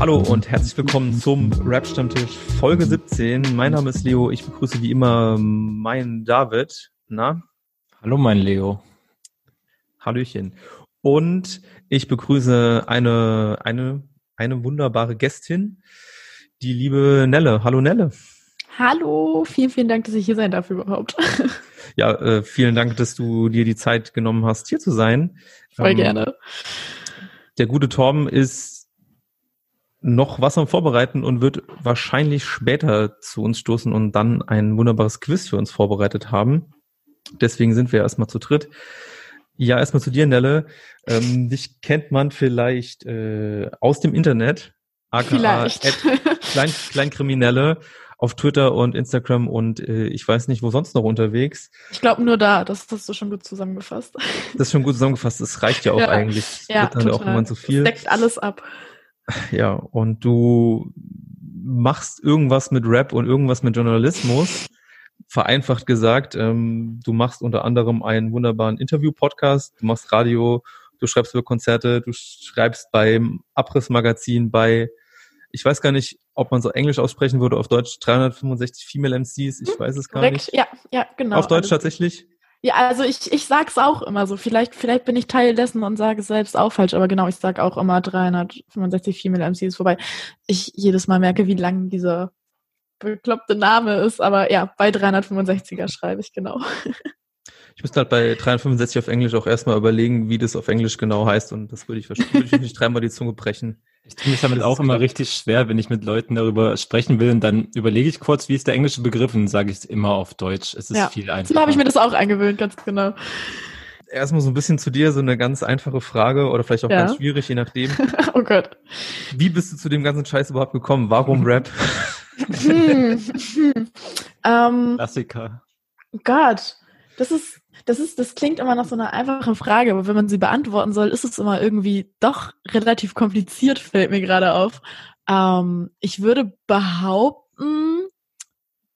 Hallo und herzlich willkommen zum Rap Stammtisch Folge 17. Mein Name ist Leo. Ich begrüße wie immer meinen David. Na? Hallo, mein Leo. Hallöchen. Und ich begrüße eine, eine, eine wunderbare Gästin, die liebe Nelle. Hallo Nelle. Hallo, vielen, vielen Dank, dass ich hier sein darf überhaupt. Ja, äh, vielen Dank, dass du dir die Zeit genommen hast, hier zu sein. Voll Ähm, gerne. Der gute Torben ist noch was am Vorbereiten und wird wahrscheinlich später zu uns stoßen und dann ein wunderbares Quiz für uns vorbereitet haben. Deswegen sind wir erstmal zu dritt. Ja, erstmal zu dir, Nelle. Ähm, dich kennt man vielleicht äh, aus dem Internet, aka Klein, Kleinkriminelle auf Twitter und Instagram und äh, ich weiß nicht, wo sonst noch unterwegs. Ich glaube nur da, das hast du schon gut zusammengefasst. Das ist schon gut zusammengefasst. Das reicht ja auch Ja. eigentlich. Das Ja, wird dann auch total. irgendwann zu viel. Das deckt alles ab. Ja, und du machst irgendwas mit Rap und irgendwas mit Journalismus. Vereinfacht gesagt, ähm, du machst unter anderem einen wunderbaren Interview-Podcast, du machst Radio, du schreibst über Konzerte, du schreibst beim Abrissmagazin, bei, ich weiß gar nicht, ob man so Englisch aussprechen würde, auf Deutsch 365 Female MCs, ich weiß es gar Korrekt. nicht. Ja, ja, genau. auf Deutsch Alles- tatsächlich? Ja, also ich, ich sag's auch immer so. Vielleicht, vielleicht bin ich Teil dessen und sage es selbst auch falsch, aber genau, ich sag auch immer 365 Female MCs, wobei ich jedes Mal merke, wie lang dieser bekloppte Name ist, aber ja, bei 365er schreibe ich genau. Ich müsste halt bei 365 auf Englisch auch erstmal überlegen, wie das auf Englisch genau heißt und das würde ich, versch- würde ich nicht dreimal die Zunge brechen. Ich tue mich damit auch immer klar. richtig schwer, wenn ich mit Leuten darüber sprechen will und dann überlege ich kurz, wie ist der englische Begriff und sage ich es immer auf Deutsch. Es ist Ja, viel einfacher. So habe ich mir das auch angewöhnt, ganz genau. erstmal so ein bisschen zu dir, so eine ganz einfache Frage oder vielleicht auch Ja. ganz schwierig, je nachdem. oh Gott. Wie bist du zu dem ganzen Scheiß überhaupt gekommen? Warum Rap? Hm, hm. Ähm, Klassiker. Gott, das ist, das ist, das klingt immer nach so einer einfachen Frage, aber wenn man sie beantworten soll, ist es immer irgendwie doch relativ kompliziert, fällt mir gerade auf. Ähm, ich würde behaupten,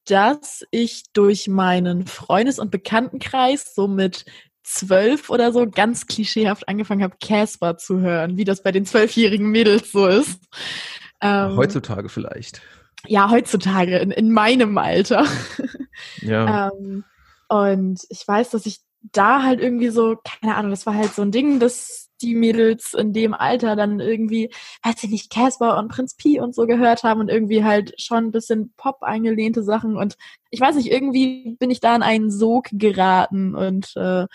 dass ich durch meinen Freundes- und Bekanntenkreis so mit zwölf oder so ganz klischeehaft angefangen habe, Casper zu hören, wie das bei den zwölfjährigen Mädels so ist. Ähm, Heutzutage vielleicht. ja, heutzutage, in, in meinem Alter. Ja. Ähm, und ich weiß, dass ich da halt irgendwie so, keine Ahnung, das war halt so ein Ding, dass die Mädels in dem Alter dann irgendwie, weiß ich nicht, Casper und Prinz Pi und so gehört haben und irgendwie halt schon ein bisschen Pop eingelehnte Sachen und ich weiß nicht, irgendwie bin ich da in einen Sog geraten und äh,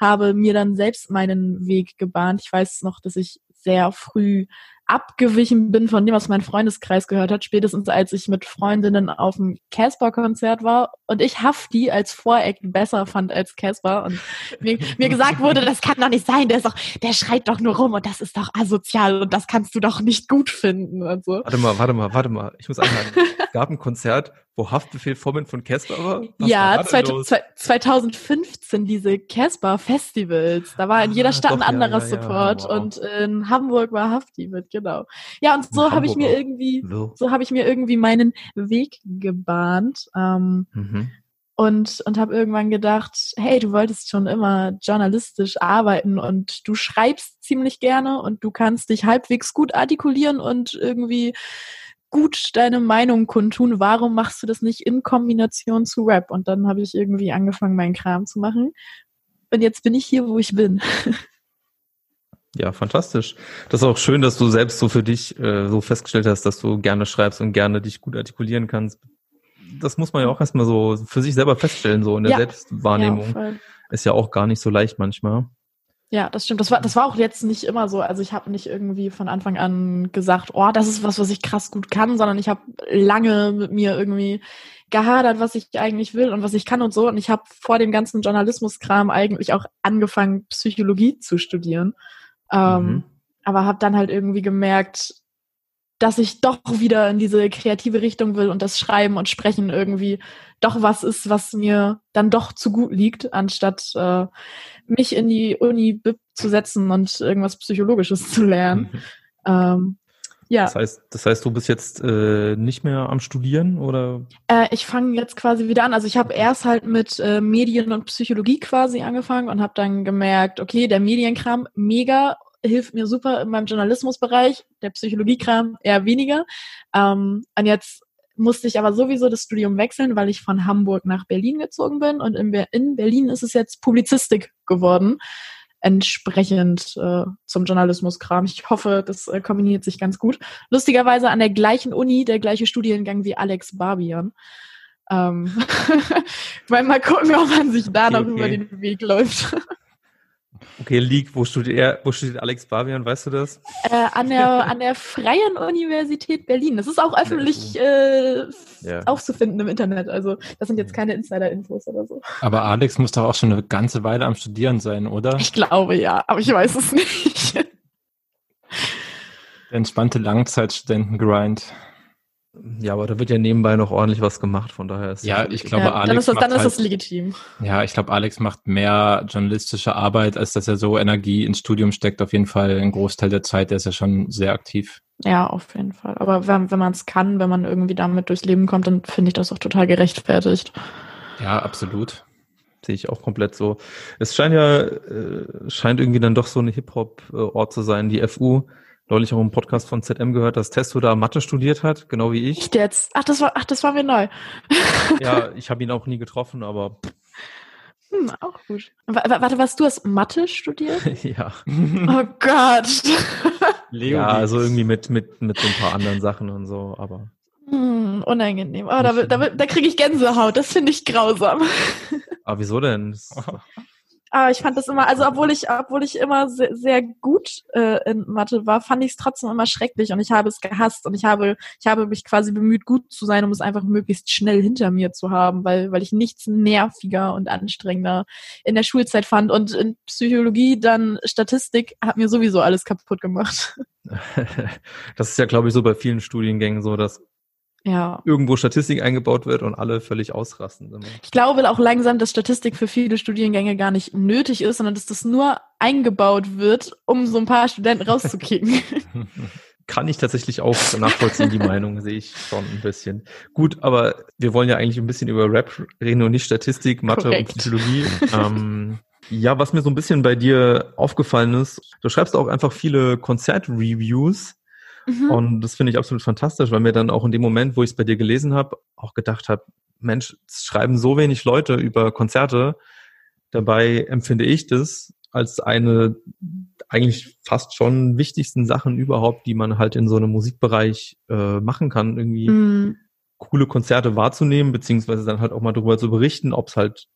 habe mir dann selbst meinen Weg gebahnt. Ich weiß noch, dass ich sehr früh abgewichen bin von dem, was mein Freundeskreis gehört hat, spätestens als ich mit Freundinnen auf dem Casper-Konzert war und ich Hafti als Voreck besser fand als Casper und mir, mir gesagt wurde, das kann doch nicht sein, der ist doch, der schreit doch nur rum und das ist doch asozial und das kannst du doch nicht gut finden und so. Warte mal, warte mal, warte mal. Ich muss anhaken. Es gab ein Konzert, wo Haftbefehl Vorbild von Casper war. Was war ja, los? zwei, 2015 diese Casper-Festivals. Da war in Ah, jeder Stadt doch, ein anderer ja, ja, Support wow. und in Hamburg war Hafti mit, genau. Ja, und so habe ich mir irgendwie, So. so habe ich mir irgendwie meinen Weg gebahnt. Ähm, Mhm. und, und habe irgendwann gedacht, hey, du wolltest schon immer journalistisch arbeiten und du schreibst ziemlich gerne und du kannst dich halbwegs gut artikulieren und irgendwie gut deine Meinung kundtun. Warum machst du das nicht in Kombination zu Rap? Und dann habe ich irgendwie angefangen, meinen Kram zu machen. Und jetzt bin ich hier, wo ich bin. Ja, fantastisch. Das ist auch schön, dass du selbst so für dich äh, so festgestellt hast, dass du gerne schreibst und gerne dich gut artikulieren kannst. Das muss man ja auch erstmal so für sich selber feststellen, so in der Ja. Selbstwahrnehmung. Ja, ist ja auch gar nicht so leicht manchmal. Ja, das stimmt. Das war, das war auch jetzt nicht immer so. Also ich habe nicht irgendwie von Anfang an gesagt, oh, das ist was, was ich krass gut kann, sondern ich habe lange mit mir irgendwie gehadert, was ich eigentlich will und was ich kann und so. Und ich habe vor dem ganzen Journalismuskram eigentlich auch angefangen, Psychologie zu studieren. Ähm, Mhm. Aber habe dann halt irgendwie gemerkt, dass ich doch wieder in diese kreative Richtung will und das Schreiben und Sprechen irgendwie doch was ist, was mir dann doch zu gut liegt, anstatt äh, mich in die Uni zu setzen und irgendwas Psychologisches zu lernen. Mhm. Ähm, ja. Das heißt, das heißt, du bist jetzt äh, nicht mehr am Studieren oder? Äh, ich fange jetzt quasi wieder an. Also ich habe erst halt mit äh, Medien und Psychologie quasi angefangen und habe dann gemerkt, okay, der Medienkram mega hilft mir super in meinem Journalismusbereich, der Psychologiekram eher weniger. Ähm, und jetzt musste ich aber sowieso das Studium wechseln, weil ich von Hamburg nach Berlin gezogen bin und in, in Berlin ist es jetzt Publizistik geworden entsprechend äh, zum Journalismuskram. Ich hoffe, das äh, kombiniert sich ganz gut. Lustigerweise an der gleichen Uni, der gleiche Studiengang wie Alex Barbian. Ähm, weil mal gucken, ob man sich da okay, noch okay. über den Weg läuft. Okay, League, wo studiert er, wo studiert Alex Barbian, weißt du das? Äh, an, der, an der Freien Universität Berlin. Das ist auch öffentlich äh, ja. aufzufinden im Internet. Also das sind jetzt keine Insider-Infos oder so. Aber Alex muss doch auch schon eine ganze Weile am Studieren sein, oder? Ich glaube ja, aber ich weiß es nicht. Der entspannte Langzeitstudenten-Grind. Ja, aber da wird ja nebenbei noch ordentlich was gemacht, von daher ist Ja, ich glaube, ja, Alex. Dann ist, das, dann ist halt, das legitim. Ja, ich glaube, Alex macht mehr journalistische Arbeit, als dass er so Energie ins Studium steckt. Auf jeden Fall ein Großteil der Zeit, der ist ja schon sehr aktiv. Ja, auf jeden Fall. Aber wenn, wenn man es kann, wenn man irgendwie damit durchs Leben kommt, dann finde ich das auch total gerechtfertigt. Ja, absolut. Sehe ich auch komplett so. Es scheint ja, äh, scheint irgendwie dann doch so ein Hip-Hop-Ort zu sein, die FU neulich auch im Podcast von ZM gehört, dass Testo da Mathe studiert hat, genau wie ich. Echt jetzt? Ach, das war, ach, das war mir neu. ja, ich habe ihn auch nie getroffen, aber. Hm, auch gut. W warte, was du hast Mathe studiert? ja. Oh Gott. ja, also irgendwie mit, mit, mit so ein paar anderen Sachen und so, aber. Hm, unangenehm. Oh, da, da, da kriege ich Gänsehaut. Das finde ich grausam. Aber wieso denn? Aber ich fand das immer, also obwohl ich, obwohl ich immer sehr, sehr gut äh, in Mathe war, fand ich es trotzdem immer schrecklich und ich habe es gehasst und ich habe, ich habe mich quasi bemüht, gut zu sein, um es einfach möglichst schnell hinter mir zu haben, weil, weil ich nichts nerviger und anstrengender in der Schulzeit fand und in Psychologie dann Statistik hat mir sowieso alles kaputt gemacht. Das ist ja, glaube ich, so bei vielen Studiengängen so, dass ja. irgendwo Statistik eingebaut wird und alle völlig ausrasten. Immer. Ich glaube auch langsam, dass Statistik für viele Studiengänge gar nicht nötig ist, sondern dass das nur eingebaut wird, um so ein paar Studenten rauszukicken. Kann ich tatsächlich auch nachvollziehen, die Meinung sehe ich schon ein bisschen. Gut, aber wir wollen ja eigentlich ein bisschen über Rap reden und nicht Statistik, Mathe Korrekt. und Psychologie. ähm, ja, was mir so ein bisschen bei dir aufgefallen ist, du schreibst auch einfach viele Konzertreviews Mhm. Und das finde ich absolut fantastisch, weil mir dann auch in dem Moment, wo ich es bei dir gelesen habe, auch gedacht habe, Mensch, es schreiben so wenig Leute über Konzerte. Dabei empfinde ich das als eine eigentlich fast schon wichtigsten Sachen überhaupt, die man halt in so einem Musikbereich äh, machen kann, irgendwie mhm. coole Konzerte wahrzunehmen, beziehungsweise dann halt auch mal darüber zu berichten, ob es halt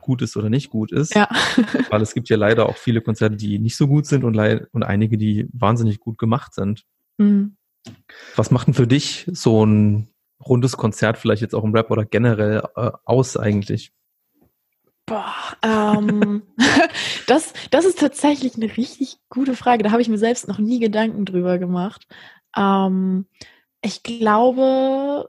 gut ist oder nicht gut ist. Ja. Weil es gibt ja leider auch viele Konzerte, die nicht so gut sind und, und einige, die wahnsinnig gut gemacht sind. Mhm. Was macht denn für dich so ein rundes Konzert, vielleicht jetzt auch im Rap oder generell äh, aus eigentlich? Boah, ähm, das, das ist tatsächlich eine richtig gute Frage. Da habe ich mir selbst noch nie Gedanken drüber gemacht. Ähm, ich glaube,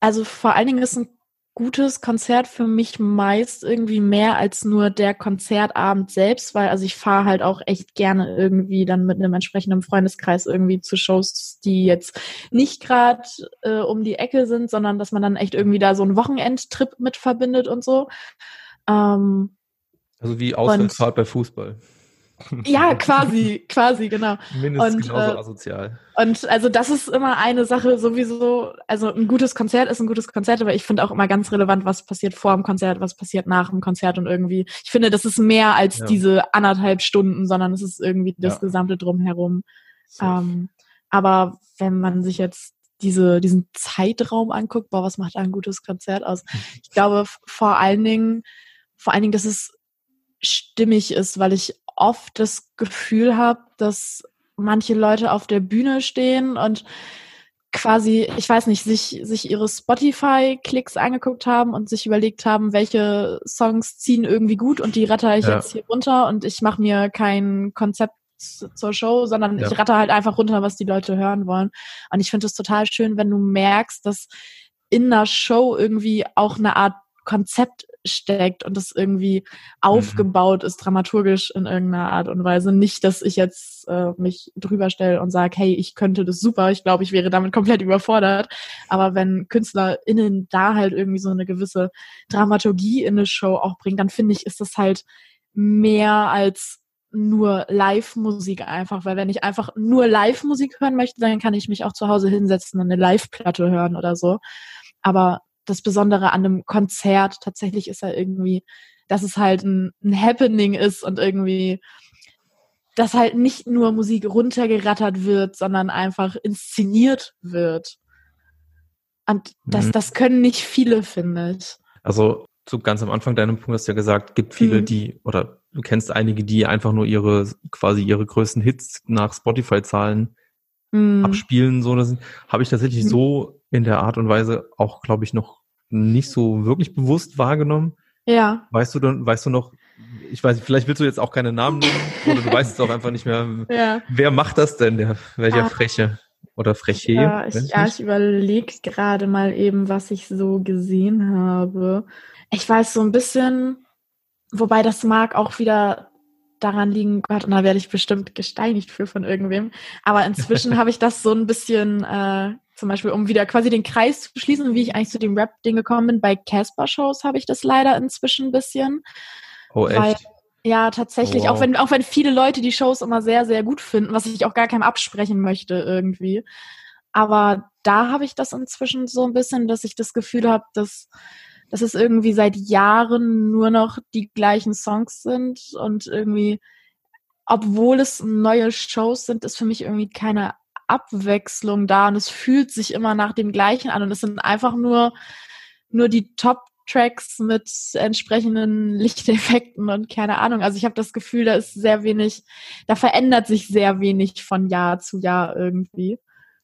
also vor allen Dingen ist ein gutes Konzert für mich meist irgendwie mehr als nur der Konzertabend selbst, weil also ich fahre halt auch echt gerne irgendwie dann mit einem entsprechenden Freundeskreis irgendwie zu Shows, die jetzt nicht gerade äh, um die Ecke sind, sondern dass man dann echt irgendwie da so einen Wochenendtrip mit verbindet und so. Ähm, also wie Auswärtsfahrt bei Fußball. Ja, quasi, quasi, genau. Mindestens und, genauso äh, asozial. Und also das ist immer eine Sache sowieso, also ein gutes Konzert ist ein gutes Konzert, aber ich finde auch immer ganz relevant, was passiert vor dem Konzert, was passiert nach dem Konzert und irgendwie, ich finde, das ist mehr als ja. diese anderthalb Stunden, sondern es ist irgendwie das ja. gesamte Drumherum. So. Ähm, aber wenn man sich jetzt diese, diesen Zeitraum anguckt, boah, was macht ein gutes Konzert aus? Ich glaube vor allen Dingen, vor allen Dingen, dass es stimmig ist, weil ich oft das Gefühl habe, dass manche Leute auf der Bühne stehen und quasi, ich weiß nicht, sich, sich ihre Spotify-Klicks angeguckt haben und sich überlegt haben, welche Songs ziehen irgendwie gut und die ratter ich ja. jetzt hier runter und ich mache mir kein Konzept zur Show, sondern Ja. ich ratter halt einfach runter, was die Leute hören wollen. Und ich finde es total schön, wenn du merkst, dass in einer Show irgendwie auch eine Art Konzept steckt und das irgendwie aufgebaut ist, dramaturgisch in irgendeiner Art und Weise. Nicht, dass ich jetzt äh, mich drüber stelle und sage, hey, ich könnte das super, ich glaube, ich wäre damit komplett überfordert. Aber wenn KünstlerInnen da halt irgendwie so eine gewisse Dramaturgie in eine Show auch bringen, dann finde ich, ist das halt mehr als nur Live-Musik einfach, weil wenn ich einfach nur Live-Musik hören möchte, dann kann ich mich auch zu Hause hinsetzen und eine Live-Platte hören oder so. Aber das Besondere an einem Konzert tatsächlich ist ja irgendwie, dass es halt ein, ein Happening ist und irgendwie, dass halt nicht nur Musik runtergerattert wird, sondern einfach inszeniert wird. Und das, Mhm. das können nicht viele, finde ich. Also zu ganz am Anfang deinem Punkt hast du ja gesagt, gibt viele, Mhm. die, oder du kennst einige, die einfach nur ihre, quasi ihre größten Hits nach Spotify-Zahlen Mhm. abspielen, so, das habe ich tatsächlich Mhm. so in der Art und Weise auch, glaube ich, noch nicht so wirklich bewusst wahrgenommen. Ja. Weißt du dann, weißt du noch, ich weiß, vielleicht willst du jetzt auch keine Namen nennen, oder du weißt es auch einfach nicht mehr. Ja. Wer macht das denn, der, welcher Ah. Freche oder Freche? Ja, ich, ja, ich überlege gerade mal eben, was ich so gesehen habe. Ich weiß so ein bisschen, wobei das mag auch wieder daran liegen, Gott, und da werde ich bestimmt gesteinigt für von irgendwem. Aber inzwischen habe ich das so ein bisschen, äh, zum Beispiel, um wieder quasi den Kreis zu schließen, wie ich eigentlich zu dem Rap-Ding gekommen bin. Bei Casper-Shows habe ich das leider inzwischen ein bisschen. oh, Weil, echt? ja, tatsächlich, Wow. auch wenn, auch wenn viele Leute die Shows immer sehr, sehr gut finden, was ich auch gar keinem absprechen möchte irgendwie. Aber da habe ich das inzwischen so ein bisschen, dass ich das Gefühl habe, dass, dass es irgendwie seit Jahren nur noch die gleichen Songs sind und irgendwie, obwohl es neue Shows sind, ist für mich irgendwie keine Abwechslung da und es fühlt sich immer nach dem gleichen an und es sind einfach nur, nur die Top-Tracks mit entsprechenden Lichteffekten und keine Ahnung. Also ich habe das Gefühl, da ist sehr wenig, da verändert sich sehr wenig von Jahr zu Jahr irgendwie.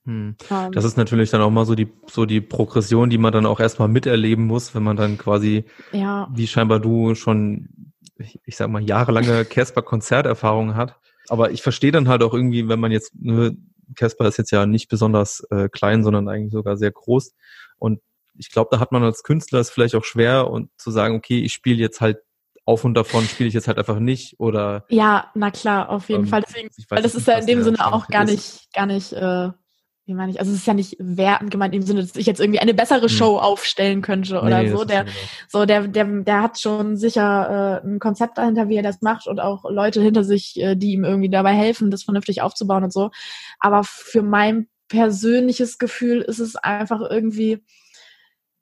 Hm. Ähm, Das ist natürlich dann auch mal so die, so die Progression, die man dann auch erstmal miterleben muss, wenn man dann quasi, ja, wie scheinbar du schon, ich, ich sag mal, jahrelange Casper-Konzerterfahrung hat. Aber ich verstehe dann halt auch irgendwie, wenn man jetzt, ne, Casper ist jetzt ja nicht besonders äh, klein, sondern eigentlich sogar sehr groß. Und ich glaube, da hat man als Künstler es vielleicht auch schwer und zu sagen, okay, ich spiele jetzt halt auf und davon spiele ich jetzt halt einfach nicht oder ja, na klar, auf jeden Ähm, Fall. Deswegen, weil das ist ja in dem Sinne auch gar nicht, gar nicht, äh, wie meine ich, also es ist ja nicht wertend gemeint im Sinne, dass ich jetzt irgendwie eine bessere Hm. Show aufstellen könnte oder Nee, so. Der, genau. so der, der, der hat schon sicher äh, ein Konzept dahinter, wie er das macht und auch Leute hinter sich, äh, die ihm irgendwie dabei helfen, das vernünftig aufzubauen und so. Aber für mein persönliches Gefühl ist es einfach irgendwie,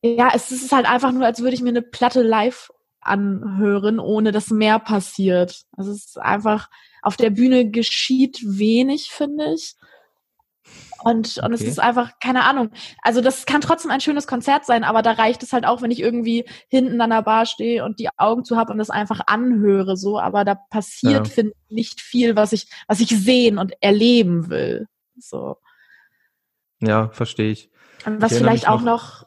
ja, es ist halt einfach nur, als würde ich mir eine Platte live anhören, ohne dass mehr passiert. Also es ist einfach, auf der Bühne geschieht wenig, finde ich. Und, und es Okay. ist einfach, keine Ahnung. Also das kann trotzdem ein schönes Konzert sein, aber da reicht es halt auch, wenn ich irgendwie hinten an der Bar stehe und die Augen zu habe und das einfach anhöre, so. Aber da passiert, Ja. finde ich, nicht viel, was ich, was ich sehen und erleben will. So. Ja, verstehe ich. Und was Ich vielleicht auch noch,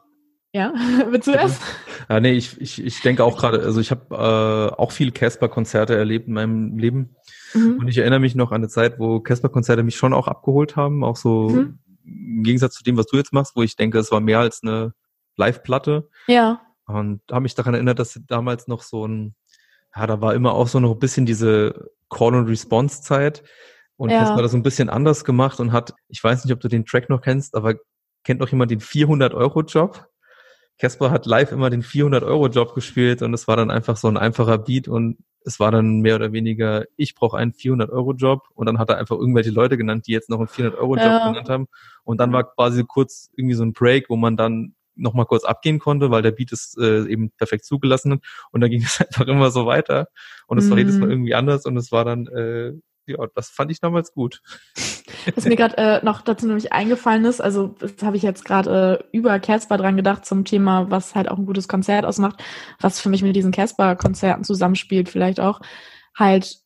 ja, willst du erst? Ja, nee, ich, ich, ich denke auch gerade, also ich habe äh, auch viele Casper-Konzerte erlebt in meinem Leben. Mhm. Und ich erinnere mich noch an eine Zeit, wo Casper-Konzerte mich schon auch abgeholt haben, auch so Mhm. im Gegensatz zu dem, was du jetzt machst, wo ich denke, es war mehr als eine Live-Platte. Ja, Und habe mich daran erinnert, dass damals noch so ein, ja, da war immer auch so noch ein bisschen diese Call-and-Response-Zeit. Und Ja. Casper hat das so ein bisschen anders gemacht und hat, ich weiß nicht, ob du den Track noch kennst, aber kennt noch jemand den 400-Euro-Job? Casper hat live immer den 400-Euro-Job gespielt und es war dann einfach so ein einfacher Beat und es war dann mehr oder weniger, ich brauche einen 400-Euro-Job und dann hat er einfach irgendwelche Leute genannt, die jetzt noch einen 400-Euro-Job Ja. genannt haben und dann war quasi kurz irgendwie so ein Break, wo man dann noch mal kurz abgehen konnte, weil der Beat es äh, eben perfekt zugelassen hat und dann ging es einfach immer so weiter und es war Mhm. jedes Mal irgendwie anders und es war dann, äh, ja, das fand ich damals gut. Was mir gerade äh, noch dazu nämlich eingefallen ist, also das habe ich jetzt gerade äh, über Casper dran gedacht zum Thema, was halt auch ein gutes Konzert ausmacht, was für mich mit diesen Casper-Konzerten zusammenspielt, vielleicht auch halt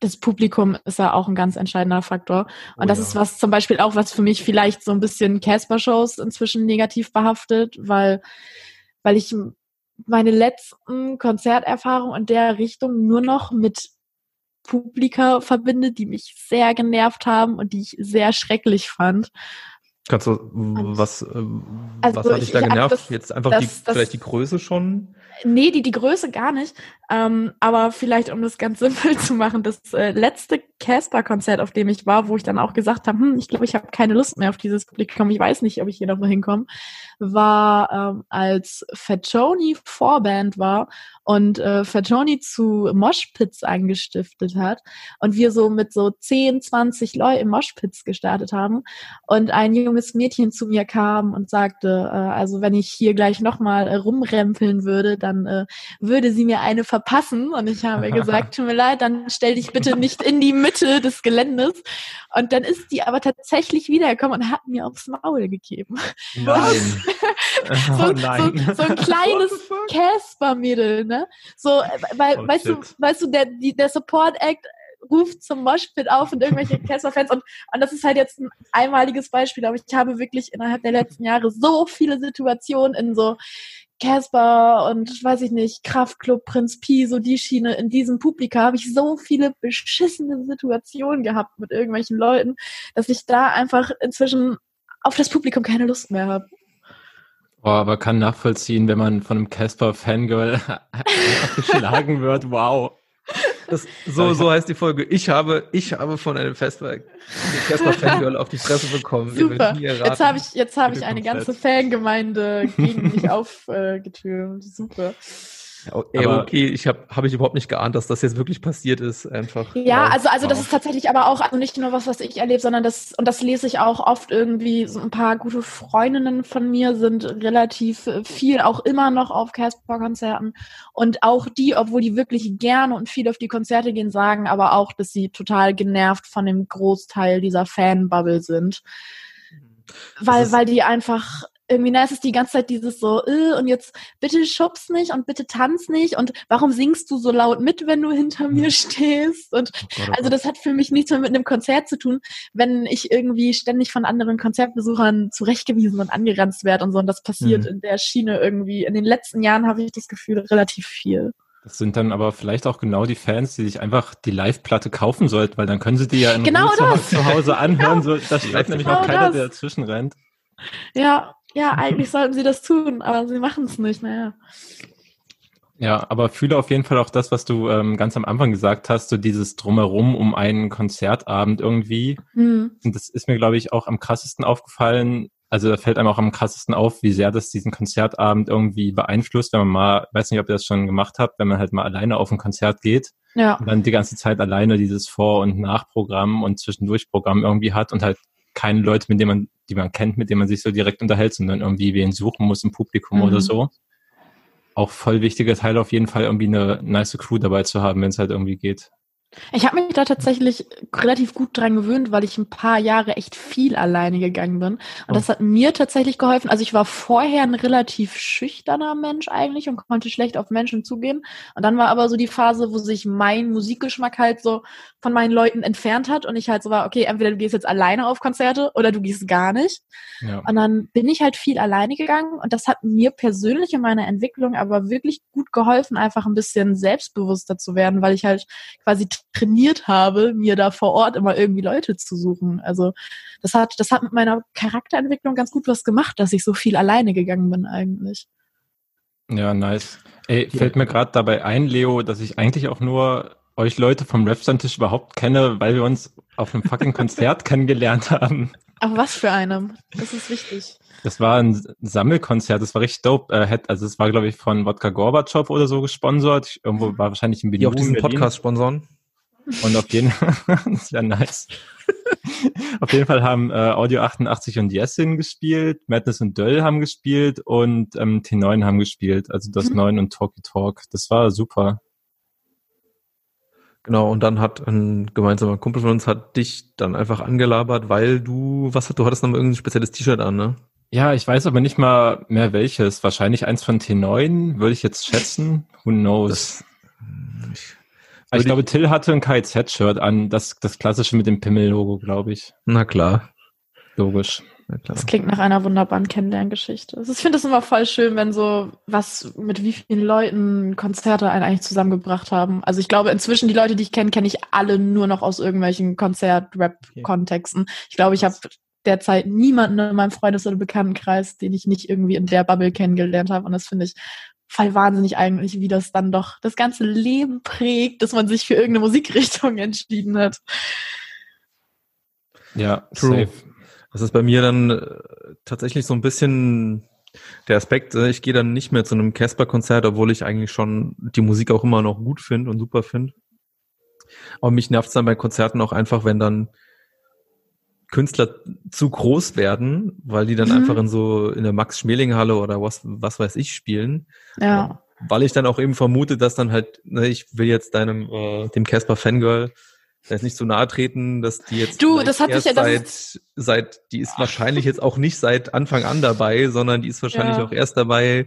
das Publikum ist ja auch ein ganz entscheidender Faktor. Und Oh das ja. ist was zum Beispiel auch, was für mich vielleicht so ein bisschen Casper-Shows inzwischen negativ behaftet, weil, weil ich meine letzten Konzerterfahrungen in der Richtung nur noch mit Publika verbindet, die mich sehr genervt haben und die ich sehr schrecklich fand. Kannst du, was, äh, also was hat dich da genervt? Das, Jetzt einfach das, die, das, vielleicht die Größe schon? Nee, die, die Größe gar nicht. Ähm, aber vielleicht, um das ganz simpel zu machen, das äh, letzte Casper-Konzert, auf dem ich war, wo ich dann auch gesagt habe, hm, ich glaube, ich habe keine Lust mehr auf dieses Publikum, ich weiß nicht, ob ich hier noch mal hinkomme, war, ähm, als Fatoni Vorband war und äh, Fatoni zu Moshpits angestiftet hat und wir so mit so 10, 20 Leuten Moshpits gestartet haben und ein junges Mädchen zu mir kam und sagte, äh, also wenn ich hier gleich nochmal äh, rumrempeln würde, dann äh, würde sie mir eine verpassen. Und ich habe gesagt, tut mir leid, dann stell dich bitte nicht in die Mitte des Geländes. Und dann ist die aber tatsächlich wiedergekommen und hat mir aufs Maul gegeben. Nein. so, oh nein. So, so, ein kleines Casper-Mädel, ne? So, weil, oh, weißt shit. du, weißt du, der, die, der Support-Act ruft zum Moshpit auf und irgendwelche Casper-Fans und, und das ist halt jetzt ein einmaliges Beispiel, aber ich habe wirklich innerhalb der letzten Jahre so viele Situationen in so Casper und weiß ich nicht, Kraftclub, Prinz Pi, so die Schiene, in diesem Publika habe ich so viele beschissene Situationen gehabt mit irgendwelchen Leuten, dass ich da einfach inzwischen auf das Publikum keine Lust mehr habe. Oh, aber kann nachvollziehen, wenn man von einem Casper-Fangirl geschlagen wird, wow. Das, so, so heißt die Folge. Ich habe, ich habe von einem Casper Fangirl auf die Fresse bekommen. Super. Jetzt habe ich, jetzt habe ich eine ganze Fangemeinde gegen mich aufgetürmt. Super. Ey, okay, ich habe hab ich überhaupt nicht geahnt, dass das jetzt wirklich passiert ist, einfach. Ja, also also das ist tatsächlich aber auch also nicht nur was, was ich erlebe, sondern das und das lese ich auch oft irgendwie. So ein paar gute Freundinnen von mir sind relativ viel auch immer noch auf Casper-Konzerten und auch die, obwohl die wirklich gerne und viel auf die Konzerte gehen, sagen aber auch, dass sie total genervt von dem Großteil dieser Fanbubble sind weil, weil die einfach irgendwie, na, es ist die ganze Zeit dieses so, äh, und jetzt bitte schubst nicht und bitte tanz nicht und warum singst du so laut mit, wenn du hinter mir stehst? Und oh oh also das hat für mich nichts mehr mit einem Konzert zu tun, wenn ich irgendwie ständig von anderen Konzertbesuchern zurechtgewiesen und angeranzt werde und so. Und das passiert mhm. in der Schiene irgendwie. In den letzten Jahren habe ich das Gefühl relativ viel. Das sind dann aber vielleicht auch genau die Fans, die sich einfach die Live-Platte kaufen sollten, weil dann können sie die ja in genau Ruhe zu, Hause anhören. genau. So, da schreibt nämlich genau auch keiner, das. der dazwischen rennt. Ja, ja, eigentlich sollten sie das tun, aber sie machen es nicht, naja. Ja, aber fühle auf jeden Fall auch das, was du ähm, ganz am Anfang gesagt hast, so dieses Drumherum um einen Konzertabend irgendwie. Mhm. Und das ist mir, glaube ich, auch am krassesten aufgefallen. Also da fällt einem auch am krassesten auf, wie sehr das diesen Konzertabend irgendwie beeinflusst, wenn man mal, weiß nicht, ob ihr das schon gemacht habt, wenn man halt mal alleine auf ein Konzert geht ja. und dann die ganze Zeit alleine dieses Vor- und Nachprogramm und Zwischendurchprogramm irgendwie hat und halt keine Leute, mit denen man, die man kennt, mit denen man sich so direkt unterhält, sondern irgendwie wen suchen muss im Publikum mhm. oder so. Auch voll wichtiger Teil auf jeden Fall irgendwie eine nice Crew dabei zu haben, wenn es halt irgendwie geht. Ich habe mich da tatsächlich relativ gut dran gewöhnt, weil ich ein paar Jahre echt viel alleine gegangen bin. Und oh. das hat mir tatsächlich geholfen. Also ich war vorher ein relativ schüchterner Mensch eigentlich und konnte schlecht auf Menschen zugehen. Und dann war aber so die Phase, wo sich mein Musikgeschmack halt so von meinen Leuten entfernt hat und ich halt so war, okay, entweder du gehst jetzt alleine auf Konzerte oder du gehst gar nicht. Ja. Und dann bin ich halt viel alleine gegangen und das hat mir persönlich in meiner Entwicklung aber wirklich gut geholfen, einfach ein bisschen selbstbewusster zu werden, weil ich halt quasi trainiert habe, mir da vor Ort immer irgendwie Leute zu suchen. Also das hat, das hat mit meiner Charakterentwicklung ganz gut was gemacht, dass ich so viel alleine gegangen bin eigentlich. Ja, nice. Ey, fällt mir gerade dabei ein, Leo, dass ich eigentlich auch nur euch Leute vom Rap-Stammtisch überhaupt kenne, weil wir uns auf einem fucking Konzert kennengelernt haben. Auf was für einem? Das ist wichtig. Das war ein Sammelkonzert, das war richtig dope. Äh, also es war, glaube ich, von Wodka Gorbatschow oder so gesponsert. Irgendwo war wahrscheinlich in Berlin. Die auch diesen Podcast sponsoren. Und auf jeden Fall, das wäre nice. auf jeden Fall haben äh, Audio 88 und Yesin gespielt, Madness und Döll haben gespielt und ähm, T9 haben gespielt, also das mhm. 9 und Talky Talk. Das war super. Genau, und dann hat ein gemeinsamer Kumpel von uns hat dich dann einfach angelabert, weil du, was hat, du hattest noch mal irgendein spezielles T-Shirt an, ne? Ja, ich weiß aber nicht mal mehr welches. Wahrscheinlich eins von T9, würde ich jetzt schätzen. Who knows? Das, ich, ich glaube, Till hatte ein KZ-Shirt an, das, das klassische mit dem Pimmel-Logo, glaube ich. Na klar. Logisch. das klingt nach einer wunderbaren Kennenlerngeschichte. Also ich finde es immer voll schön, wenn so was mit wie vielen Leuten Konzerte einen eigentlich zusammengebracht haben. Also ich glaube, inzwischen die Leute, die ich kenne, kenne ich alle nur noch aus irgendwelchen Konzert-Rap-Kontexten. Ich glaube, ich habe derzeit niemanden in meinem Freundes- oder Bekanntenkreis, den ich nicht irgendwie in der Bubble kennengelernt habe. Und das finde ich voll wahnsinnig eigentlich, wie das dann doch das ganze Leben prägt, dass man sich für irgendeine Musikrichtung entschieden hat. Ja, True. Safe. Das ist bei mir dann äh, tatsächlich so ein bisschen der Aspekt, äh, ich gehe dann nicht mehr zu einem Casper-Konzert, obwohl ich eigentlich schon die Musik auch immer noch gut finde und super finde. Aber mich nervt es dann bei Konzerten auch einfach, wenn dann Künstler zu groß werden, weil die dann mhm. einfach in so in der Max-Schmeling-Halle oder was, was weiß ich spielen. Ja. Weil ich dann auch eben vermute, dass dann halt, ne, ich will jetzt deinem, äh, dem Casper Fangirl jetzt nicht so nahe treten, dass die jetzt du, das hat sich ja seit, seit, die ist wahrscheinlich jetzt auch nicht seit Anfang an dabei, sondern die ist wahrscheinlich ja. auch erst dabei,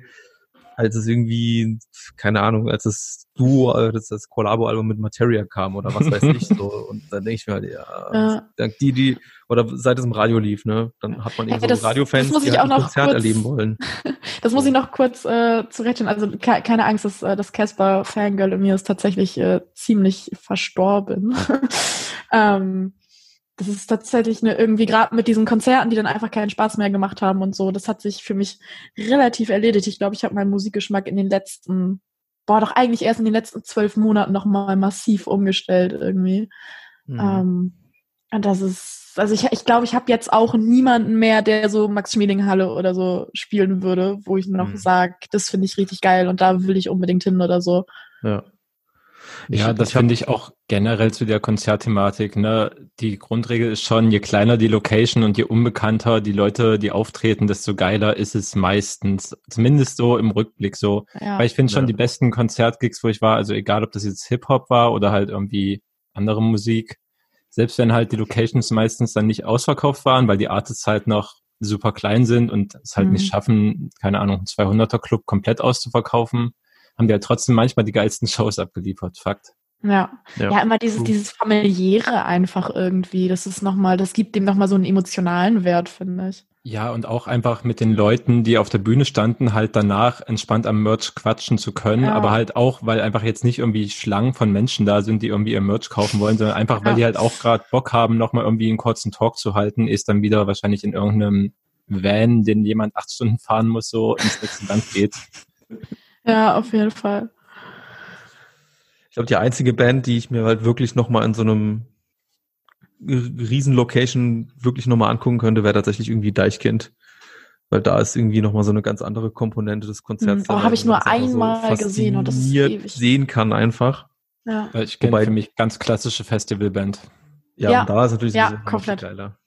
als es irgendwie, keine Ahnung, als das Duo, äh, das, das Collabo-Album mit Materia kam oder was weiß ich so. Und dann denke ich mir halt, ja, ja. die, die, oder seit es im Radio lief, ne, dann hat man eben ja, so Radiofans, die halt ein Konzert kurz, erleben wollen. das muss ich noch kurz äh, zurechtstellen. Also ke keine Angst, dass, äh, das Casper-Fangirl in mir ist tatsächlich äh, ziemlich verstorben. ähm, das ist tatsächlich eine, irgendwie gerade mit diesen Konzerten, die dann einfach keinen Spaß mehr gemacht haben und so, das hat sich für mich relativ erledigt. Ich glaube, ich habe meinen Musikgeschmack in den letzten, boah, doch eigentlich erst in den letzten zwölf Monaten nochmal massiv umgestellt irgendwie. Mhm. Ähm, und das ist, also ich, ich glaube, ich habe jetzt auch niemanden mehr, der so Max Schmeling Halle oder so spielen würde, wo ich noch mhm. sage, das finde ich richtig geil und da will ich unbedingt hin oder so. Ja. Ja, das finde ich auch generell zu der Konzertthematik. Ne? Die Grundregel ist schon, je kleiner die Location und je unbekannter die Leute, die auftreten, desto geiler ist es meistens. Zumindest so im Rückblick so. Ja. Weil ich finde schon ja. die besten Konzertgigs, wo ich war, also egal ob das jetzt Hip-Hop war oder halt irgendwie andere Musik, selbst wenn halt die Locations meistens dann nicht ausverkauft waren, weil die Artists halt noch super klein sind und es halt mhm. nicht schaffen, keine Ahnung, 200er Club komplett auszuverkaufen, haben die halt trotzdem manchmal die geilsten Shows abgeliefert. Fakt. Ja. ja, ja, immer dieses, dieses familiäre einfach irgendwie. Das ist nochmal, das gibt dem nochmal so einen emotionalen Wert, finde ich. Ja, und auch einfach mit den Leuten, die auf der Bühne standen, halt danach entspannt am Merch quatschen zu können, ja. aber halt auch, weil einfach jetzt nicht irgendwie Schlangen von Menschen da sind, die irgendwie ihr Merch kaufen wollen, sondern einfach, weil ja. die halt auch gerade Bock haben, nochmal irgendwie einen kurzen Talk zu halten, ist dann wieder wahrscheinlich in irgendeinem Van, den jemand acht Stunden fahren muss, so ins nächste Land geht. Ja, auf jeden Fall. Ich glaube, die einzige Band, die ich mir halt wirklich nochmal in so einem Riesenlocation wirklich nochmal angucken könnte, wäre tatsächlich irgendwie Deichkind. Weil da ist irgendwie nochmal so eine ganz andere Komponente des Konzerts. Oh, habe ich nur einmal so gesehen und das ist ewig. sehen kann einfach. Ja. Ich kenne für mich ganz klassische Festivalband. Ja, ja, und da ist natürlich ja, komplett. geiler.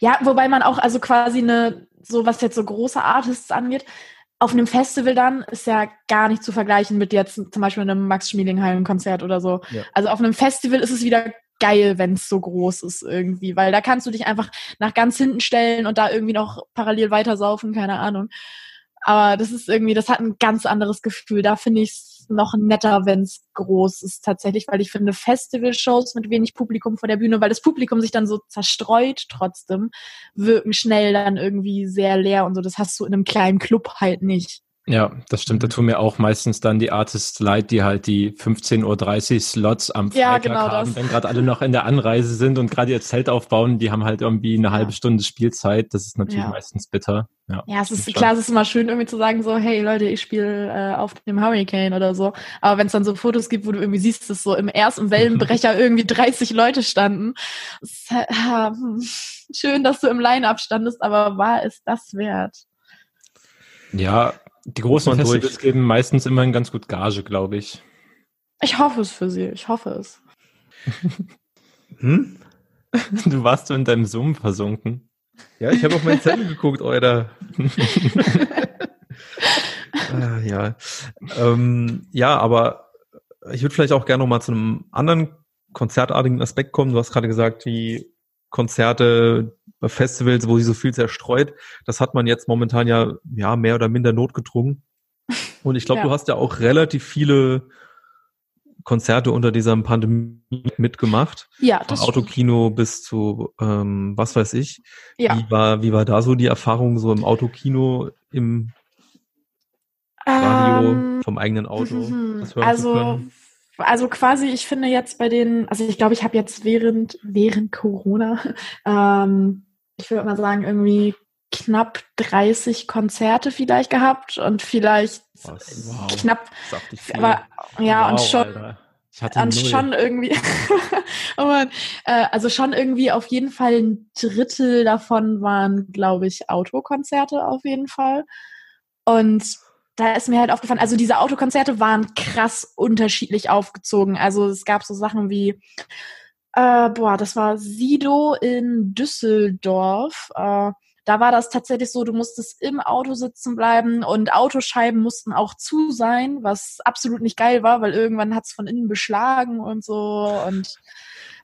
Ja, wobei man auch also quasi eine, so was jetzt so große Artists angeht, auf einem Festival dann ist ja gar nicht zu vergleichen mit jetzt zum Beispiel einem Max Schmielingheim-Konzert oder so. Ja. Also auf einem Festival ist es wieder geil, wenn es so groß ist irgendwie, weil da kannst du dich einfach nach ganz hinten stellen und da irgendwie noch parallel weitersaufen, keine Ahnung. Aber das ist irgendwie, das hat ein ganz anderes Gefühl. Da finde ich es noch netter, wenn es groß ist tatsächlich, weil ich finde Festival-Shows mit wenig Publikum vor der Bühne, weil das Publikum sich dann so zerstreut trotzdem, wirken schnell dann irgendwie sehr leer und so. Das hast du in einem kleinen Club halt nicht. Ja, das stimmt. Da tun mir auch meistens dann die Artists leid, die halt die 15.30 Uhr Slots am Freitag ja, genau haben, das. wenn gerade alle noch in der Anreise sind und gerade ihr Zelt aufbauen, die haben halt irgendwie eine ja. halbe Stunde Spielzeit. Das ist natürlich ja. meistens bitter. Ja, ja es ist klar, es ist immer schön irgendwie zu sagen so, hey Leute, ich spiele äh, auf dem Hurricane oder so. Aber wenn es dann so Fotos gibt, wo du irgendwie siehst, dass so im ersten Wellenbrecher irgendwie 30 Leute standen, ist, äh, schön, dass du im Line-Up standest, aber war es das wert? Ja, die großen Festivals durch. geben meistens immer ein ganz gut Gage, glaube ich. Ich hoffe es für sie. Ich hoffe es. hm? Du warst so in deinem Zoom versunken. Ja, ich habe auf meinen Zettel geguckt, Alter. ah, ja. Ähm, ja, aber ich würde vielleicht auch gerne noch mal zu einem anderen konzertartigen Aspekt kommen. Du hast gerade gesagt, die Konzerte Festivals, wo sie so viel zerstreut. Das hat man jetzt momentan ja, ja mehr oder minder notgedrungen. Und ich glaube, ja. du hast ja auch relativ viele Konzerte unter dieser Pandemie mitgemacht. Ja, das Von Autokino bis zu ähm, was weiß ich. Ja. Wie war, wie war da so die Erfahrung so im Autokino, im Radio, Ähm, vom eigenen Auto? mhm. also? Also quasi, ich finde jetzt bei den, also ich glaube, ich habe jetzt während, während Corona, ähm, ich würde mal sagen, irgendwie knapp 30 Konzerte vielleicht gehabt und vielleicht Was? Wow. knapp, aber ja, und Wow, schon, Alter. Ich hatte und schon irgendwie, oh Mann, äh, also schon irgendwie auf jeden Fall ein Drittel davon waren, glaube ich, Autokonzerte auf jeden Fall. Und da ist mir halt aufgefallen, also diese Autokonzerte waren krass unterschiedlich aufgezogen. Also es gab so Sachen wie, äh, boah, das war Sido in Düsseldorf. Äh, da war das tatsächlich so, du musstest im Auto sitzen bleiben und Autoscheiben mussten auch zu sein, was absolut nicht geil war, weil irgendwann hat's von innen beschlagen und so und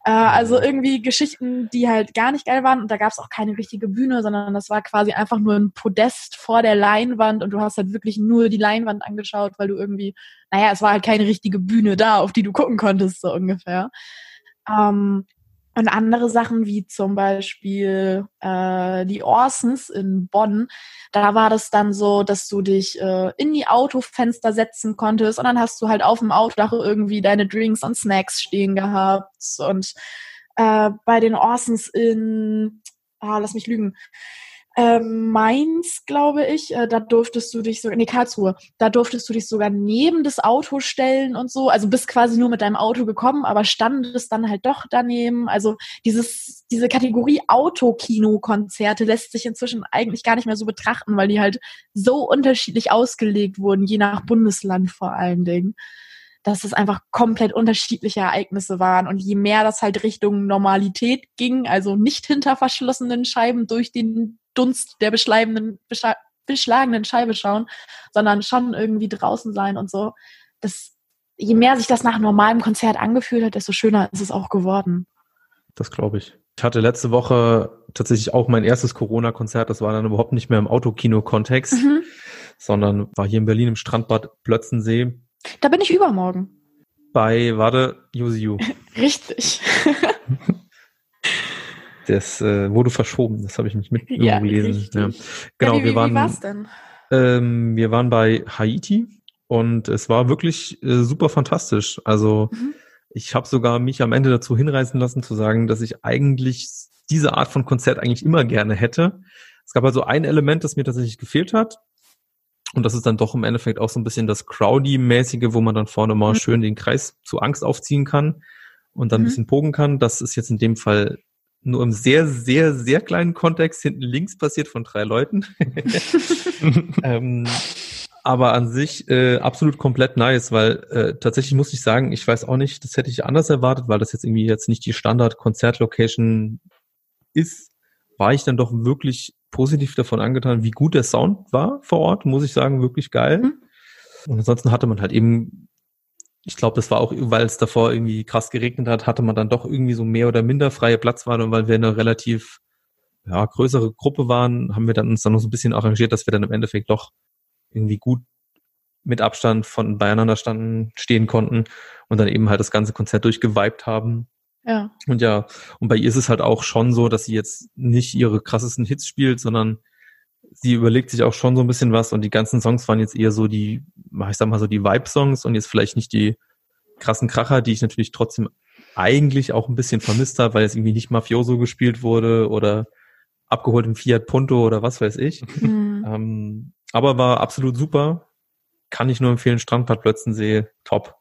äh, also irgendwie Geschichten, die halt gar nicht geil waren und da gab's auch keine richtige Bühne, sondern das war quasi einfach nur ein Podest vor der Leinwand und du hast halt wirklich nur die Leinwand angeschaut, weil du irgendwie, naja, es war halt keine richtige Bühne da, auf die du gucken konntest, so ungefähr. Ähm, und andere Sachen wie zum Beispiel äh, die Orsons in Bonn, da war das dann so, dass du dich äh, in die Autofenster setzen konntest und dann hast du halt auf dem Autodach irgendwie deine Drinks und Snacks stehen gehabt. Und äh, bei den Orsons in, ah, lass mich lügen, äh, Mainz, glaube ich, äh, da durftest du dich so, nee, Karlsruhe, da durftest du dich sogar neben das Auto stellen und so. Also bist quasi nur mit deinem Auto gekommen, aber standest dann halt doch daneben. Also dieses, diese Kategorie Autokino-Konzerte lässt sich inzwischen eigentlich gar nicht mehr so betrachten, weil die halt so unterschiedlich ausgelegt wurden, je nach Bundesland vor allen Dingen dass es einfach komplett unterschiedliche Ereignisse waren. Und je mehr das halt Richtung Normalität ging, also nicht hinter verschlossenen Scheiben durch den Dunst der beschleibenden, bescha- beschlagenen Scheibe schauen, sondern schon irgendwie draußen sein und so. Das, je mehr sich das nach normalem Konzert angefühlt hat, desto schöner ist es auch geworden. Das glaube ich. Ich hatte letzte Woche tatsächlich auch mein erstes Corona-Konzert. Das war dann überhaupt nicht mehr im Autokino-Kontext, Mhm. sondern war hier in Berlin im Strandbad Plötzensee Da bin ich übermorgen. bei, warte, Yusiu. Richtig. Das äh, wurde verschoben. Das habe ich nicht mit Ja, gelesen. Ja. Genau, ja, wie, wir waren, Wie war's denn? ähm, wir waren bei Haiti und es war wirklich äh, super fantastisch. Also Mhm. ich habe sogar mich am Ende dazu hinreißen lassen zu sagen, dass ich eigentlich diese Art von Konzert eigentlich immer gerne hätte. Es gab also ein Element, das mir tatsächlich gefehlt hat. Und das ist dann doch im Endeffekt auch so ein bisschen das Crowdy-mäßige, wo man dann vorne mal Mhm. schön den Kreis zu Angst aufziehen kann und dann ein Mhm. bisschen pogen kann. Das ist jetzt in dem Fall nur im sehr, sehr, sehr kleinen Kontext hinten links passiert von drei Leuten. ähm, aber an sich äh, absolut komplett nice, weil äh, tatsächlich muss ich sagen, ich weiß auch nicht, das hätte ich anders erwartet, weil das jetzt irgendwie jetzt nicht die Standard-Konzertlocation ist, war ich dann doch wirklich positiv davon angetan, wie gut der Sound war vor Ort, muss ich sagen, wirklich geil. Mhm. Und ansonsten hatte man halt eben, ich glaube, das war auch, weil es davor irgendwie krass geregnet hat, hatte man dann doch irgendwie so mehr oder minder freie Platzwahl und weil wir eine relativ ja, größere Gruppe waren, haben wir dann uns dann noch so ein bisschen arrangiert, dass wir dann im Endeffekt doch irgendwie gut mit Abstand von beieinander standen, stehen konnten und dann eben halt das ganze Konzert durchgeweibt haben. Ja. Und ja, und bei ihr ist es halt auch schon so, dass sie jetzt nicht ihre krassesten Hits spielt, sondern sie überlegt sich auch schon so ein bisschen was und die ganzen Songs waren jetzt eher so die, ich sag mal so die Vibe-Songs und jetzt vielleicht nicht die krassen Kracher, die ich natürlich trotzdem eigentlich auch ein bisschen vermisst habe, weil jetzt irgendwie nicht Mafioso gespielt wurde oder abgeholt im Fiat Punto oder was weiß ich. Mhm. Ähm, aber war absolut super. Kann ich nur empfehlen, Strandbad Plötzensee, top.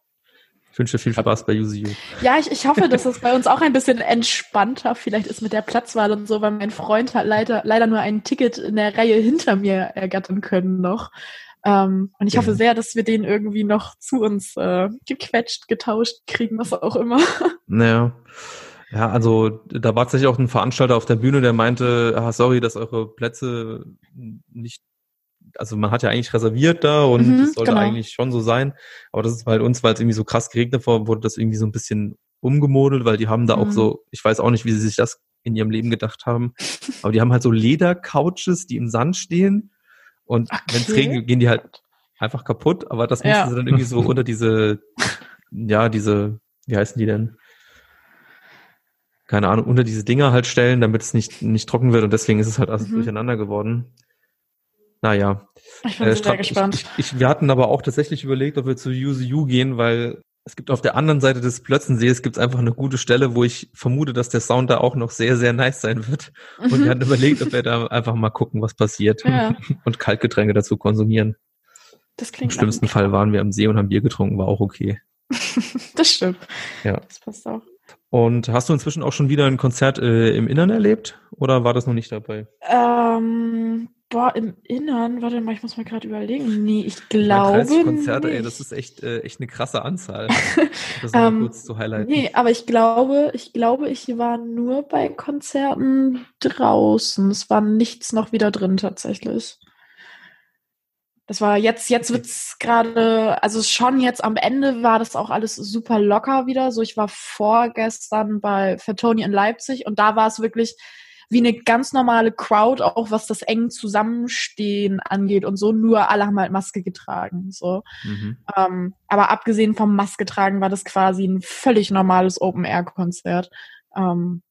Ich wünsche dir viel Spaß bei UCU. Ja, ich, ich hoffe, dass es bei uns auch ein bisschen entspannter vielleicht ist mit der Platzwahl und so, weil mein Freund hat leider, leider nur ein Ticket in der Reihe hinter mir ergattern können noch. Ähm, und ich Ja. hoffe sehr, dass wir den irgendwie noch zu uns äh, gequetscht, getauscht kriegen, was auch immer. Naja. Ja, also da war tatsächlich auch ein Veranstalter auf der Bühne, der meinte, ah, sorry, dass eure Plätze nicht, also man hat ja eigentlich reserviert da und Mhm, es sollte genau. eigentlich schon so sein, aber das ist bei uns, weil es irgendwie so krass geregnet war, wurde das irgendwie so ein bisschen umgemodelt, weil die haben da auch Mhm. so, ich weiß auch nicht, wie sie sich das in ihrem Leben gedacht haben, aber die haben halt so Ledercouches, die im Sand stehen und wenn es Okay. regnet, gehen die halt einfach kaputt, aber das mussten Ja. sie dann irgendwie so unter diese ja, diese, wie heißen die denn? Keine Ahnung, unter diese Dinger halt stellen, damit es nicht, nicht trocken wird und deswegen ist es halt alles mhm. durcheinander geworden. Naja. Ich bin äh, sehr gespannt. Ich, ich, wir hatten aber auch tatsächlich überlegt, ob wir zu UCU gehen, weil es gibt auf der anderen Seite des Plötzensees gibt es einfach eine gute Stelle, wo ich vermute, dass der Sound da auch noch sehr, sehr nice sein wird. Und wir mhm. hatten überlegt, ob wir da einfach mal gucken, was passiert ja. und Kaltgetränke dazu konsumieren. Das klingt Im schlimmsten Fall waren wir am See und haben Bier getrunken, war auch okay. das stimmt. Ja. Das passt auch. Und hast du inzwischen auch schon wieder ein Konzert äh, im Innern erlebt oder war das noch nicht dabei? Ähm, boah, im Innern, warte mal, ich muss mal gerade überlegen. Nee, ich glaube. 30 Konzerte, nicht. ey, das ist echt, äh, echt eine krasse Anzahl. das mal um, ähm, kurz zu highlighten. Nee, aber ich glaube, ich glaube, ich war nur bei Konzerten draußen. Es war nichts noch wieder drin tatsächlich. Das war jetzt, jetzt wird's gerade, also schon jetzt am Ende war das auch alles super locker wieder. So, ich war vorgestern bei Fatoni in Leipzig und da war es wirklich wie eine ganz normale Crowd, auch was das eng Zusammenstehen angeht und so, nur alle haben halt Maske getragen. So. Mhm. Ähm, aber abgesehen vom Maske tragen war das quasi ein völlig normales Open-Air-Konzert. Ähm,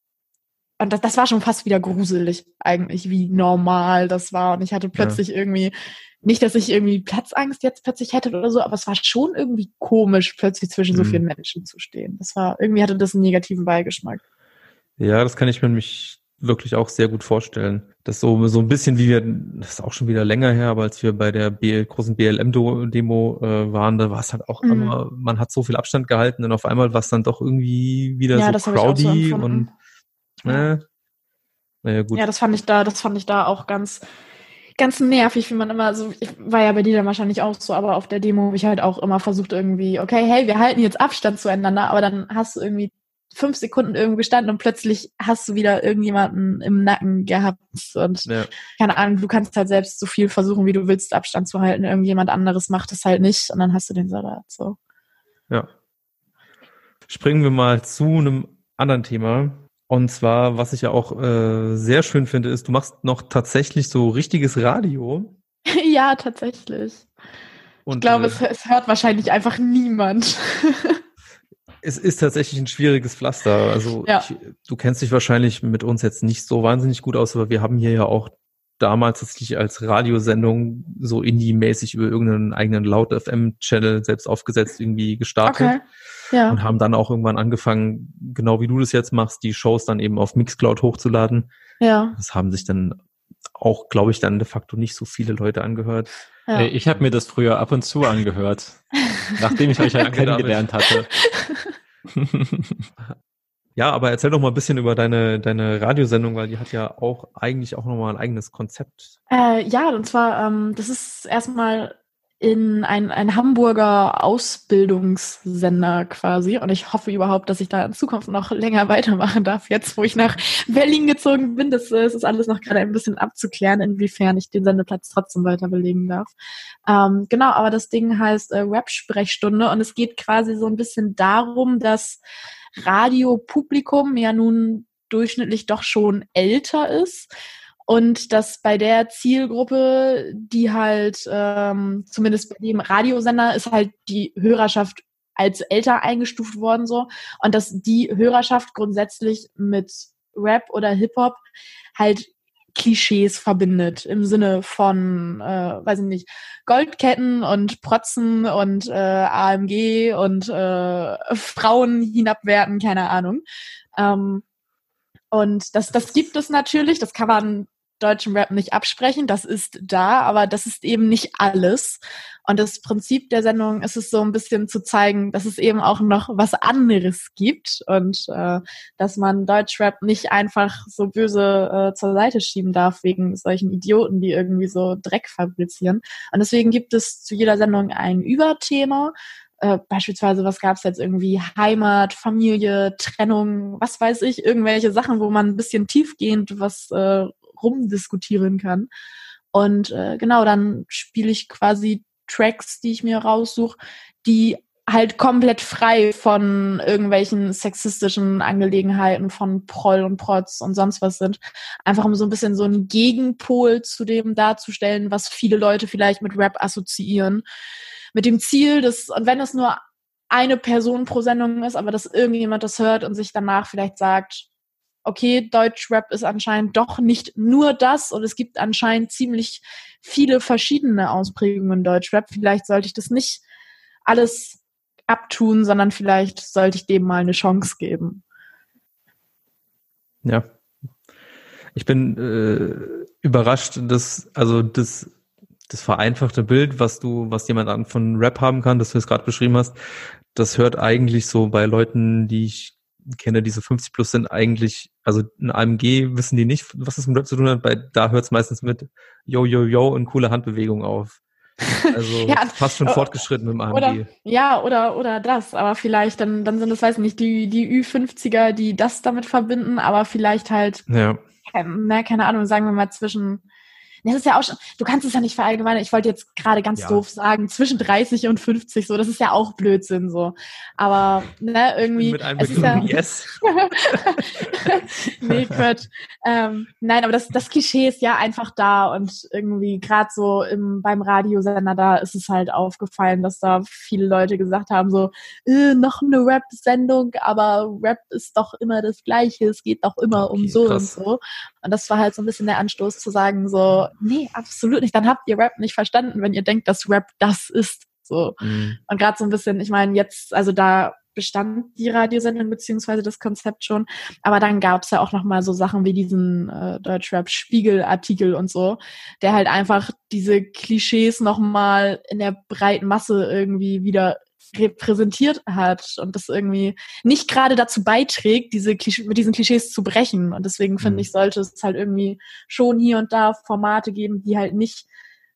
und das, das war schon fast wieder gruselig, eigentlich, wie normal das war. Und ich hatte plötzlich ja. irgendwie nicht, dass ich irgendwie Platzangst jetzt plötzlich hätte oder so, aber es war schon irgendwie komisch, plötzlich zwischen so mhm. vielen Menschen zu stehen. Das war, irgendwie hatte das einen negativen Beigeschmack. Ja, das kann ich mir nämlich wirklich auch sehr gut vorstellen. Das so, so ein bisschen wie wir, das ist auch schon wieder länger her, aber als wir bei der BL, großen BLM-Demo äh, waren, da war es halt auch mhm. immer, man hat so viel Abstand gehalten und auf einmal war es dann doch irgendwie wieder ja, so crowdy so und äh, naja, gut. Ja, das fand ich da, das fand ich da auch ganz, ganz nervig, wie man immer so, ich war ja bei dir dann wahrscheinlich auch so, aber auf der Demo habe ich halt auch immer versucht irgendwie, okay, hey, wir halten jetzt Abstand zueinander, aber dann hast du irgendwie fünf Sekunden irgendwo gestanden und plötzlich hast du wieder irgendjemanden im Nacken gehabt und ja. keine Ahnung, du kannst halt selbst so viel versuchen, wie du willst, Abstand zu halten. Irgendjemand anderes macht es halt nicht und dann hast du den Salat so. Ja. Springen wir mal zu einem anderen Thema. Und zwar, was ich ja auch äh, sehr schön finde, ist, du machst noch tatsächlich so richtiges Radio. ja, tatsächlich. Und, ich glaube, äh, es, es hört wahrscheinlich einfach niemand. es ist tatsächlich ein schwieriges Pflaster. Also ja. ich, du kennst dich wahrscheinlich mit uns jetzt nicht so wahnsinnig gut aus, aber wir haben hier ja auch damals tatsächlich als Radiosendung so Indie-mäßig über irgendeinen eigenen Laut-FM-Channel selbst aufgesetzt irgendwie gestartet. Okay. Ja. Und haben dann auch irgendwann angefangen, genau wie du das jetzt machst, die Shows dann eben auf Mixcloud hochzuladen. Ja. Das haben sich dann auch, glaube ich, dann de facto nicht so viele Leute angehört. Ja. Ich habe mir das früher ab und zu angehört, nachdem ich euch halt kennengelernt hatte. Ja, aber erzähl doch mal ein bisschen über deine, deine Radiosendung, weil die hat ja auch eigentlich auch nochmal ein eigenes Konzept. Äh, ja, und zwar, ähm, das ist erstmal in ein, ein Hamburger Ausbildungssender quasi. Und ich hoffe überhaupt, dass ich da in Zukunft noch länger weitermachen darf. Jetzt, wo ich nach Berlin gezogen bin, das, das ist alles noch gerade ein bisschen abzuklären, inwiefern ich den Sendeplatz trotzdem weiter belegen darf. Ähm, genau, aber das Ding heißt äh, Web-Sprechstunde und es geht quasi so ein bisschen darum, dass Radiopublikum ja nun durchschnittlich doch schon älter ist und dass bei der Zielgruppe, die halt ähm, zumindest bei dem Radiosender ist halt die Hörerschaft als älter eingestuft worden so und dass die Hörerschaft grundsätzlich mit Rap oder Hip Hop halt Klischees verbindet im Sinne von, äh, weiß ich nicht, Goldketten und Protzen und äh, AMG und äh, Frauen hinabwerten, keine Ahnung. Ähm, und das, das gibt es natürlich, das kann man deutschen Rap nicht absprechen. Das ist da, aber das ist eben nicht alles. Und das Prinzip der Sendung ist es so ein bisschen zu zeigen, dass es eben auch noch was anderes gibt und äh, dass man Deutschrap nicht einfach so böse äh, zur Seite schieben darf wegen solchen Idioten, die irgendwie so Dreck fabrizieren. Und deswegen gibt es zu jeder Sendung ein Überthema. Äh, beispielsweise, was gab's jetzt irgendwie? Heimat, Familie, Trennung, was weiß ich, irgendwelche Sachen, wo man ein bisschen tiefgehend was äh, rumdiskutieren kann. Und äh, genau, dann spiele ich quasi Tracks, die ich mir raussuche, die halt komplett frei von irgendwelchen sexistischen Angelegenheiten von Proll und Protz und sonst was sind. Einfach um so ein bisschen so einen Gegenpol zu dem darzustellen, was viele Leute vielleicht mit Rap assoziieren. Mit dem Ziel, dass, und wenn es nur eine Person pro Sendung ist, aber dass irgendjemand das hört und sich danach vielleicht sagt, okay, Deutschrap ist anscheinend doch nicht nur das und es gibt anscheinend ziemlich viele verschiedene Ausprägungen Deutschrap. Vielleicht sollte ich das nicht alles abtun, sondern vielleicht sollte ich dem mal eine Chance geben. Ja. Ich bin äh, überrascht, dass, also das, das vereinfachte Bild, was du, was jemand von Rap haben kann, das du jetzt gerade beschrieben hast, das hört eigentlich so bei Leuten, die ich kenne, diese 50 plus sind eigentlich, also ein AMG wissen die nicht, was das mit Rap zu tun hat, weil da hört es meistens mit Yo, Yo, Yo und coole Handbewegung auf. Also ja, fast schon fortgeschritten mit dem AMG. Oder, ja, oder, oder das, aber vielleicht, dann, dann sind es, weiß nicht, die, die Ü50er, die das damit verbinden, aber vielleicht halt, ja. na, keine Ahnung, sagen wir mal zwischen das ist ja auch schon, du kannst es ja nicht verallgemeinern. Ich wollte jetzt gerade ganz ja. doof sagen, zwischen 30 und 50 so, das ist ja auch Blödsinn so. Aber ne, irgendwie. Mit einem es ist ja, yes. nee, Quatsch. Ähm, nein, aber das, das Klischee ist ja einfach da und irgendwie gerade so im, beim Radiosender da ist es halt aufgefallen, dass da viele Leute gesagt haben, so, äh, noch eine Rap-Sendung, aber Rap ist doch immer das Gleiche, es geht doch immer okay, um so krass. und so. Und das war halt so ein bisschen der Anstoß zu sagen, so, nee, absolut nicht. Dann habt ihr Rap nicht verstanden, wenn ihr denkt, dass Rap das ist. So. Mhm. Und gerade so ein bisschen, ich meine, jetzt, also da bestand die Radiosendung beziehungsweise das Konzept schon. Aber dann gab's ja auch noch mal so Sachen wie diesen äh, Deutschrap-Spiegel-Artikel und so, der halt einfach diese Klischees noch mal in der breiten Masse irgendwie wieder repräsentiert hat und das irgendwie nicht gerade dazu beiträgt, diese Klisch mit diesen Klischees zu brechen. Und deswegen finde mhm. ich, sollte es halt irgendwie schon hier und da Formate geben, die halt nicht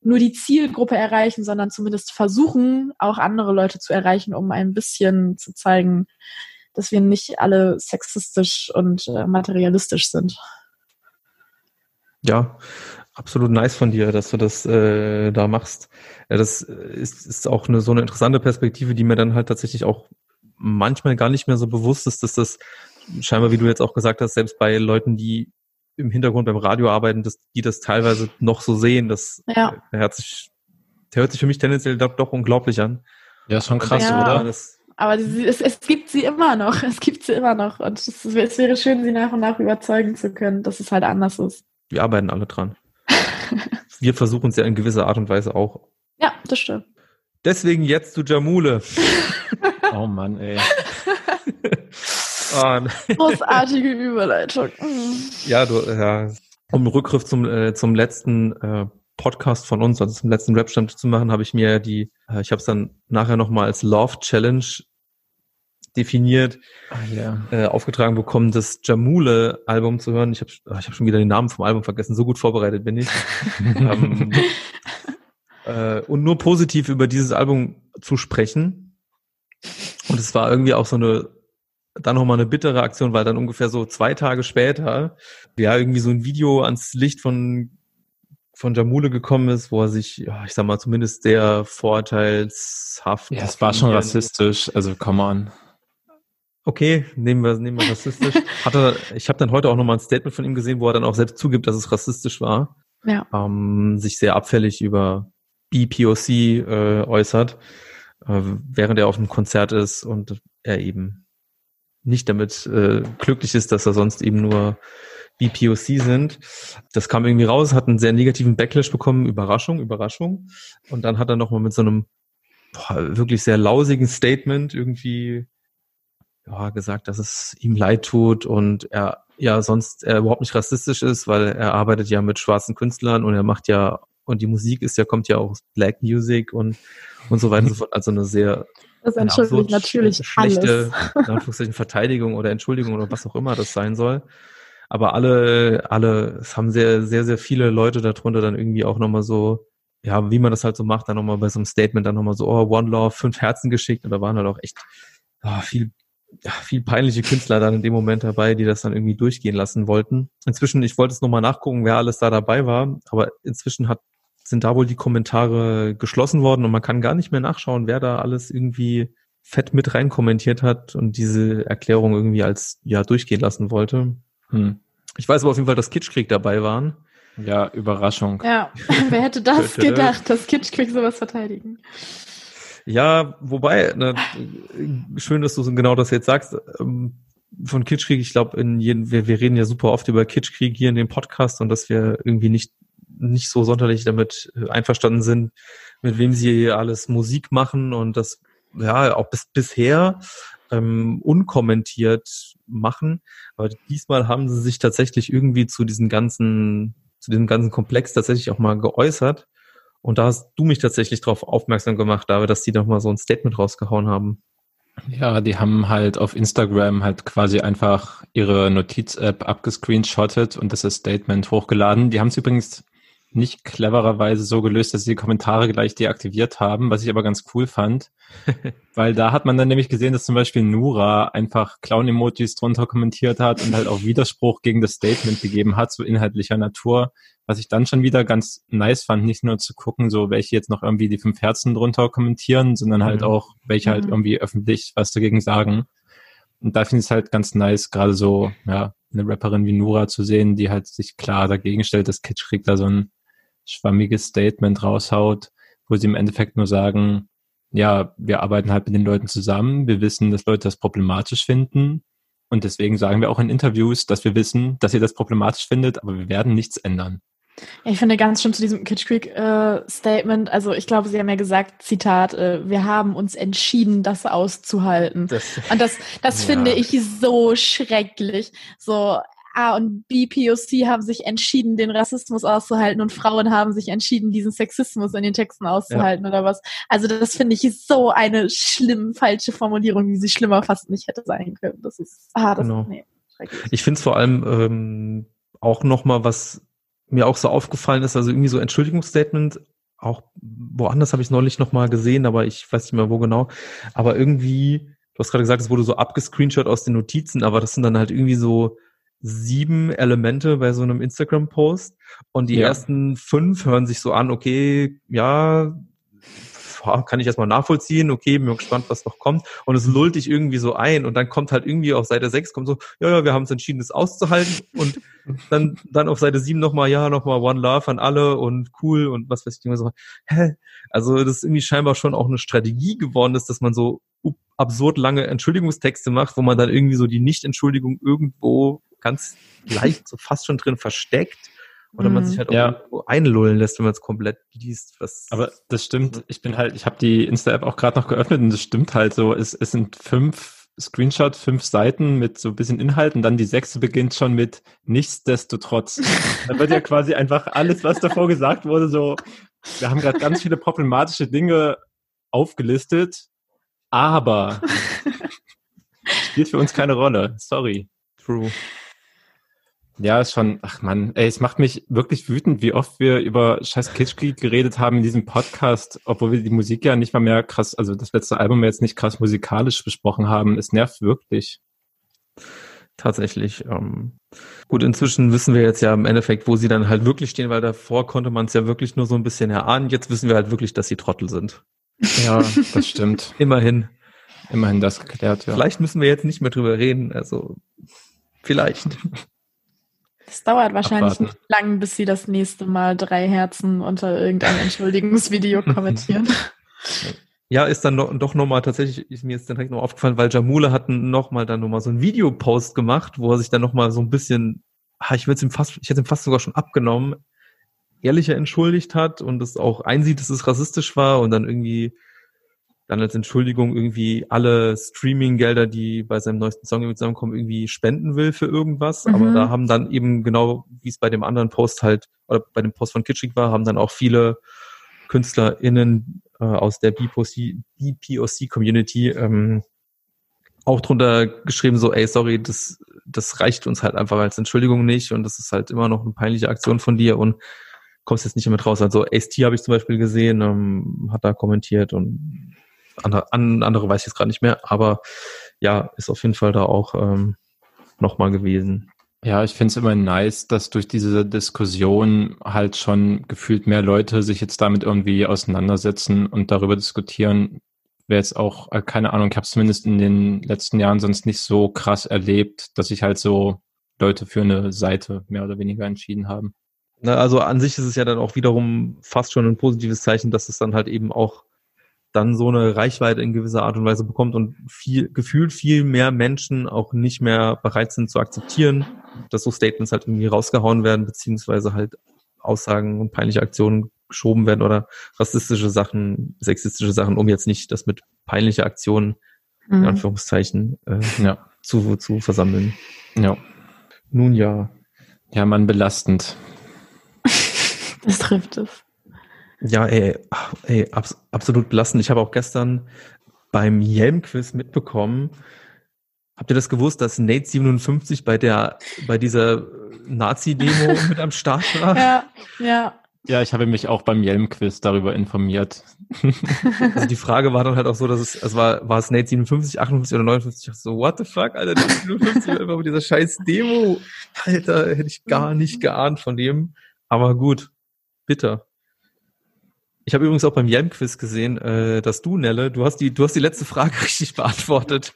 nur die Zielgruppe erreichen, sondern zumindest versuchen, auch andere Leute zu erreichen, um ein bisschen zu zeigen, dass wir nicht alle sexistisch und äh, materialistisch sind. Ja, absolut nice von dir, dass du das äh, da machst. Ja, das ist, ist auch eine so eine interessante Perspektive, die mir dann halt tatsächlich auch manchmal gar nicht mehr so bewusst ist, dass das scheinbar, wie du jetzt auch gesagt hast, selbst bei Leuten, die im Hintergrund beim Radio arbeiten, dass die das teilweise noch so sehen. Das ja. hört, sich, hört sich für mich tendenziell doch, doch unglaublich an. Ja, schon krass, ja. oder? Das, aber es, es gibt sie immer noch. Es gibt sie immer noch. Und es, es wäre schön, sie nach und nach überzeugen zu können, dass es halt anders ist. Wir arbeiten alle dran. Wir versuchen es ja in gewisser Art und Weise auch. Ja, das stimmt. Deswegen jetzt zu Jamule. oh Mann, ey. oh, Großartige Überleitung. Ja, du, ja. Um Rückgriff zum, äh, zum letzten äh, Podcast von uns, also zum letzten Rap-Stand zu machen, habe ich mir die, äh, ich habe es dann nachher nochmal als Love Challenge definiert, ah, ja. äh, aufgetragen bekommen, das Jamule-Album zu hören. Ich habe ah, ich hab schon wieder den Namen vom Album vergessen, so gut vorbereitet bin ich. ähm, äh, und nur positiv über dieses Album zu sprechen. Und es war irgendwie auch so eine, dann nochmal eine bittere Aktion, weil dann ungefähr so zwei Tage später, ja, irgendwie so ein Video ans Licht von von Jamule gekommen ist, wo er sich, ja, ich sag mal, zumindest sehr vorteilshaft. Ja, es war schon rassistisch, also come on. Okay, nehmen wir, nehmen wir rassistisch. Hat er, ich habe dann heute auch nochmal ein Statement von ihm gesehen, wo er dann auch selbst zugibt, dass es rassistisch war. Ja. Ähm, sich sehr abfällig über BPOC äh, äußert, äh, während er auf einem Konzert ist und er eben nicht damit äh, glücklich ist, dass er sonst eben nur BPOC sind. Das kam irgendwie raus, hat einen sehr negativen Backlash bekommen, Überraschung, Überraschung. Und dann hat er nochmal mit so einem boah, wirklich sehr lausigen Statement irgendwie ja, gesagt, dass es ihm leid tut und er ja sonst er überhaupt nicht rassistisch ist, weil er arbeitet ja mit schwarzen Künstlern und er macht ja und die Musik ist ja kommt ja auch aus Black Music und und so weiter und so fort. Also eine sehr das entschuldigt natürlich schlechte Verteidigung oder Entschuldigung oder was auch immer das sein soll. Aber alle, alle, es haben sehr, sehr, sehr viele Leute darunter dann irgendwie auch nochmal so, ja, wie man das halt so macht, dann nochmal bei so einem Statement dann nochmal so, oh, One Love, fünf Herzen geschickt und da waren halt auch echt oh, viel viel peinliche Künstler dann in dem Moment dabei, die das dann irgendwie durchgehen lassen wollten. Inzwischen, ich wollte es nochmal nachgucken, wer alles da dabei war, aber inzwischen hat, sind da wohl die Kommentare geschlossen worden und man kann gar nicht mehr nachschauen, wer da alles irgendwie fett mit rein kommentiert hat und diese Erklärung irgendwie als ja durchgehen lassen wollte. Hm. Ich weiß aber auf jeden Fall, dass Kitschkrieg dabei waren. Ja, Überraschung. Ja, wer hätte das gedacht, dass Kitschkrieg sowas verteidigen? Ja, wobei, ne, schön, dass du genau das jetzt sagst. Ähm, von Kitschkrieg, ich glaube, in jedem, wir, wir reden ja super oft über Kitschkrieg hier in dem Podcast und dass wir irgendwie nicht, nicht so sonderlich damit einverstanden sind, mit wem sie alles Musik machen und das ja auch bis bisher ähm, unkommentiert machen. Aber diesmal haben sie sich tatsächlich irgendwie zu diesen ganzen, zu diesem ganzen Komplex tatsächlich auch mal geäußert. Und da hast du mich tatsächlich darauf aufmerksam gemacht, David, dass die doch mal so ein Statement rausgehauen haben. Ja, die haben halt auf Instagram halt quasi einfach ihre Notiz-App abgescreenshottet und das Statement hochgeladen. Die haben es übrigens nicht clevererweise so gelöst, dass sie die Kommentare gleich deaktiviert haben, was ich aber ganz cool fand. weil da hat man dann nämlich gesehen, dass zum Beispiel Nura einfach Clown-Emojis drunter kommentiert hat und halt auch Widerspruch gegen das Statement gegeben hat, so inhaltlicher Natur. Was ich dann schon wieder ganz nice fand, nicht nur zu gucken, so welche jetzt noch irgendwie die fünf Herzen drunter kommentieren, sondern halt mhm. auch welche halt mhm. irgendwie öffentlich was dagegen sagen. Und da finde ich es halt ganz nice, gerade so, ja, eine Rapperin wie Nura zu sehen, die halt sich klar dagegen stellt, dass Kitschkrieg da so ein schwammiges Statement raushaut, wo sie im Endeffekt nur sagen, ja, wir arbeiten halt mit den Leuten zusammen, wir wissen, dass Leute das problematisch finden und deswegen sagen wir auch in Interviews, dass wir wissen, dass ihr das problematisch findet, aber wir werden nichts ändern. Ich finde ganz schön zu diesem Kitsch Creek äh, Statement, also ich glaube, Sie haben ja gesagt, Zitat, äh, wir haben uns entschieden, das auszuhalten. Das, und das, das ja. finde ich so schrecklich. So, A und B POC haben sich entschieden, den Rassismus auszuhalten und Frauen haben sich entschieden, diesen Sexismus in den Texten auszuhalten ja. oder was. Also das finde ich so eine schlimm falsche Formulierung, wie sie schlimmer fast nicht hätte sein können. Das ist, ah, das genau. nee, Ich finde es vor allem ähm, auch nochmal, was mir auch so aufgefallen ist, also irgendwie so Entschuldigungsstatement, auch woanders habe ich es neulich nochmal gesehen, aber ich weiß nicht mehr wo genau. Aber irgendwie, du hast gerade gesagt, es wurde so abgescreenshot aus den Notizen, aber das sind dann halt irgendwie so sieben Elemente bei so einem Instagram-Post und die ja. ersten fünf hören sich so an, okay, ja, kann ich erstmal nachvollziehen, okay, bin gespannt, was noch kommt. Und es lullt dich irgendwie so ein und dann kommt halt irgendwie auf Seite 6 kommt so, ja, ja, wir haben es entschieden, das auszuhalten. Und dann, dann auf Seite 7 nochmal, ja, nochmal One Love an alle und cool und was weiß ich immer so. Hä? Also das ist irgendwie scheinbar schon auch eine Strategie geworden ist, dass man so absurd lange Entschuldigungstexte macht, wo man dann irgendwie so die Nicht-Entschuldigung irgendwo ganz leicht so fast schon drin versteckt. Oder man sich mhm. halt auch ja. einlullen lässt, wenn man es komplett liest. Was Aber das stimmt. Ich bin halt, ich habe die Insta-App auch gerade noch geöffnet und das stimmt halt so. Es, es sind fünf Screenshot, fünf Seiten mit so ein bisschen Inhalt und dann die sechste beginnt schon mit nichtsdestotrotz. da wird ja quasi einfach alles, was davor gesagt wurde, so, wir haben gerade ganz viele problematische Dinge aufgelistet, aber spielt für uns keine Rolle. Sorry. True. Ja, ist schon, ach man, ey, es macht mich wirklich wütend, wie oft wir über scheiß Kitschkrieg geredet haben in diesem Podcast, obwohl wir die Musik ja nicht mal mehr krass, also das letzte Album jetzt nicht krass musikalisch besprochen haben. Es nervt wirklich. Tatsächlich. Ähm, gut, inzwischen wissen wir jetzt ja im Endeffekt, wo sie dann halt wirklich stehen, weil davor konnte man es ja wirklich nur so ein bisschen erahnen. Jetzt wissen wir halt wirklich, dass sie Trottel sind. Ja, das stimmt. Immerhin. Immerhin das geklärt, ja. Vielleicht müssen wir jetzt nicht mehr drüber reden, also vielleicht. Es dauert wahrscheinlich Abwarten. nicht lang, bis sie das nächste Mal drei Herzen unter irgendeinem Entschuldigungsvideo kommentieren. Ja, ist dann noch, doch nochmal tatsächlich, ist mir jetzt direkt noch aufgefallen, weil Jamule hat nochmal dann nochmal so ein Videopost gemacht, wo er sich dann nochmal so ein bisschen, ich würde ihm fast, ich hätte ihm fast sogar schon abgenommen, ehrlicher entschuldigt hat und es auch einsieht, dass es rassistisch war und dann irgendwie dann als Entschuldigung irgendwie alle Streaming-Gelder, die bei seinem neuesten Song zusammenkommen, irgendwie spenden will für irgendwas. Mhm. Aber da haben dann eben genau, wie es bei dem anderen Post halt, oder bei dem Post von Kitschig war, haben dann auch viele KünstlerInnen äh, aus der BPOC-Community ähm, auch drunter geschrieben, so, ey, sorry, das, das reicht uns halt einfach als Entschuldigung nicht und das ist halt immer noch eine peinliche Aktion von dir und kommst jetzt nicht damit raus. Also Ace-T habe ich zum Beispiel gesehen, ähm, hat da kommentiert und andere, andere weiß ich jetzt gerade nicht mehr, aber ja, ist auf jeden Fall da auch ähm, nochmal gewesen. Ja, ich finde es immer nice, dass durch diese Diskussion halt schon gefühlt mehr Leute sich jetzt damit irgendwie auseinandersetzen und darüber diskutieren. Wäre jetzt auch, äh, keine Ahnung, ich habe es zumindest in den letzten Jahren sonst nicht so krass erlebt, dass sich halt so Leute für eine Seite mehr oder weniger entschieden haben. Na, also an sich ist es ja dann auch wiederum fast schon ein positives Zeichen, dass es dann halt eben auch dann so eine Reichweite in gewisser Art und Weise bekommt und viel, gefühlt viel mehr Menschen auch nicht mehr bereit sind zu akzeptieren, dass so Statements halt irgendwie rausgehauen werden, beziehungsweise halt Aussagen und peinliche Aktionen geschoben werden oder rassistische Sachen, sexistische Sachen, um jetzt nicht das mit peinlicher Aktionen, mhm. in Anführungszeichen, äh, ja. zu, zu versammeln. Ja. Nun ja. Ja, man belastend. das trifft es. Ja, ey, ey abs absolut belastend. Ich habe auch gestern beim Yelm-Quiz mitbekommen, habt ihr das gewusst, dass Nate 57 bei der, bei dieser Nazi-Demo mit am Start war? Ja, ja. Ja, ich habe mich auch beim Yelm-Quiz darüber informiert. Also die Frage war dann halt auch so, dass es, es war, war es Nate 57, 58 oder 59? Ich so, what the fuck, Alter, Nate 57 war immer mit dieser scheiß Demo. Alter, hätte ich gar nicht geahnt von dem. Aber gut, bitter. Ich habe übrigens auch beim Yelm-Quiz gesehen, äh, dass du, Nelle, du hast die, du hast die letzte Frage richtig beantwortet.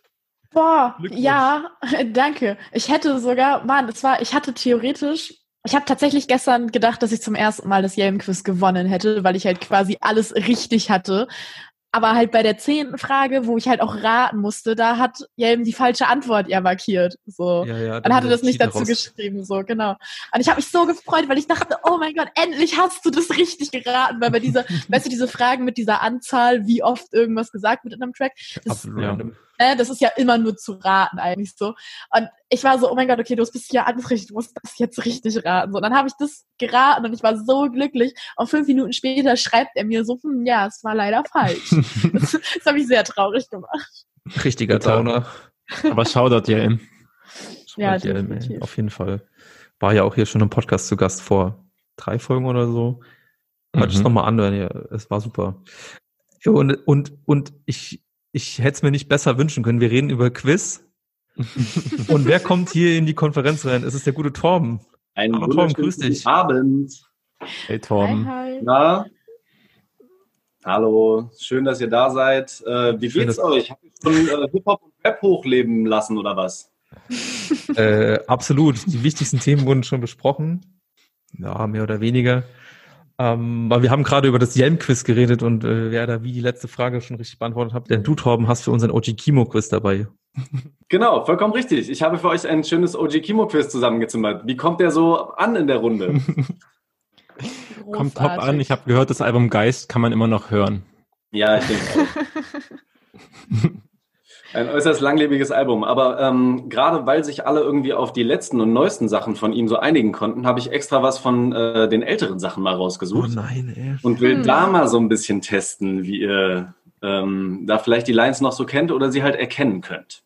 Boah, ja, danke. Ich hätte sogar, Mann, es war, ich hatte theoretisch, ich habe tatsächlich gestern gedacht, dass ich zum ersten Mal das Yelm-Quiz gewonnen hätte, weil ich halt quasi alles richtig hatte. Aber halt bei der zehnten Frage, wo ich halt auch raten musste, da hat Jelm die falsche Antwort ja markiert. So. Ja, ja, dann hatte das nicht dazu raus. geschrieben, so, genau. Und ich habe mich so gefreut, weil ich dachte, oh mein Gott, endlich hast du das richtig geraten. Weil bei dieser, weißt du, diese Fragen mit dieser Anzahl, wie oft irgendwas gesagt wird in einem Track, das, Absolut. Ja. Äh, das ist ja immer nur zu raten eigentlich so. Und ich war so, oh mein Gott, okay, du hast bis hier alles richtig, du musst das jetzt richtig raten. So, und dann habe ich das geraten und ich war so glücklich. Und fünf Minuten später schreibt er mir so, hm, ja, es war leider falsch. das, das habe ich sehr traurig gemacht. Richtiger Tauner. Aber Shoutout JM. Ja, JM, auf jeden Fall. War ja auch hier schon im Podcast zu Gast vor drei Folgen oder so. Hört mhm. es nochmal an, ja, es war super. Und, und, und ich, ich hätte es mir nicht besser wünschen können. Wir reden über Quiz. Und wer kommt hier in die Konferenz rein? Es ist der gute Torben. Einen Hallo, Torben, grüß dich. Abend. Hey Torben. Hi, hi. Na? Hallo, schön, dass ihr da seid. Äh, wie schön, geht's euch? Habt ihr schon äh, Hip-Hop und Rap hochleben lassen oder was? äh, absolut. Die wichtigsten Themen wurden schon besprochen. Ja, mehr oder weniger. Ähm, weil wir haben gerade über das Yelm-Quiz geredet und äh, wer da wie die letzte Frage schon richtig beantwortet hat, denn du, Torben, hast für unseren OG Kimo-Quiz dabei. Genau, vollkommen richtig. Ich habe für euch ein schönes OG Kimo-Quiz zusammengezimmert. Wie kommt der so an in der Runde? kommt top an. Ich habe gehört, das Album Geist kann man immer noch hören. Ja, ich denke auch. Ein äußerst langlebiges Album. Aber ähm, gerade weil sich alle irgendwie auf die letzten und neuesten Sachen von ihm so einigen konnten, habe ich extra was von äh, den älteren Sachen mal rausgesucht. Oh nein, ey. Und will hm. da mal so ein bisschen testen, wie ihr ähm, da vielleicht die Lines noch so kennt oder sie halt erkennen könnt.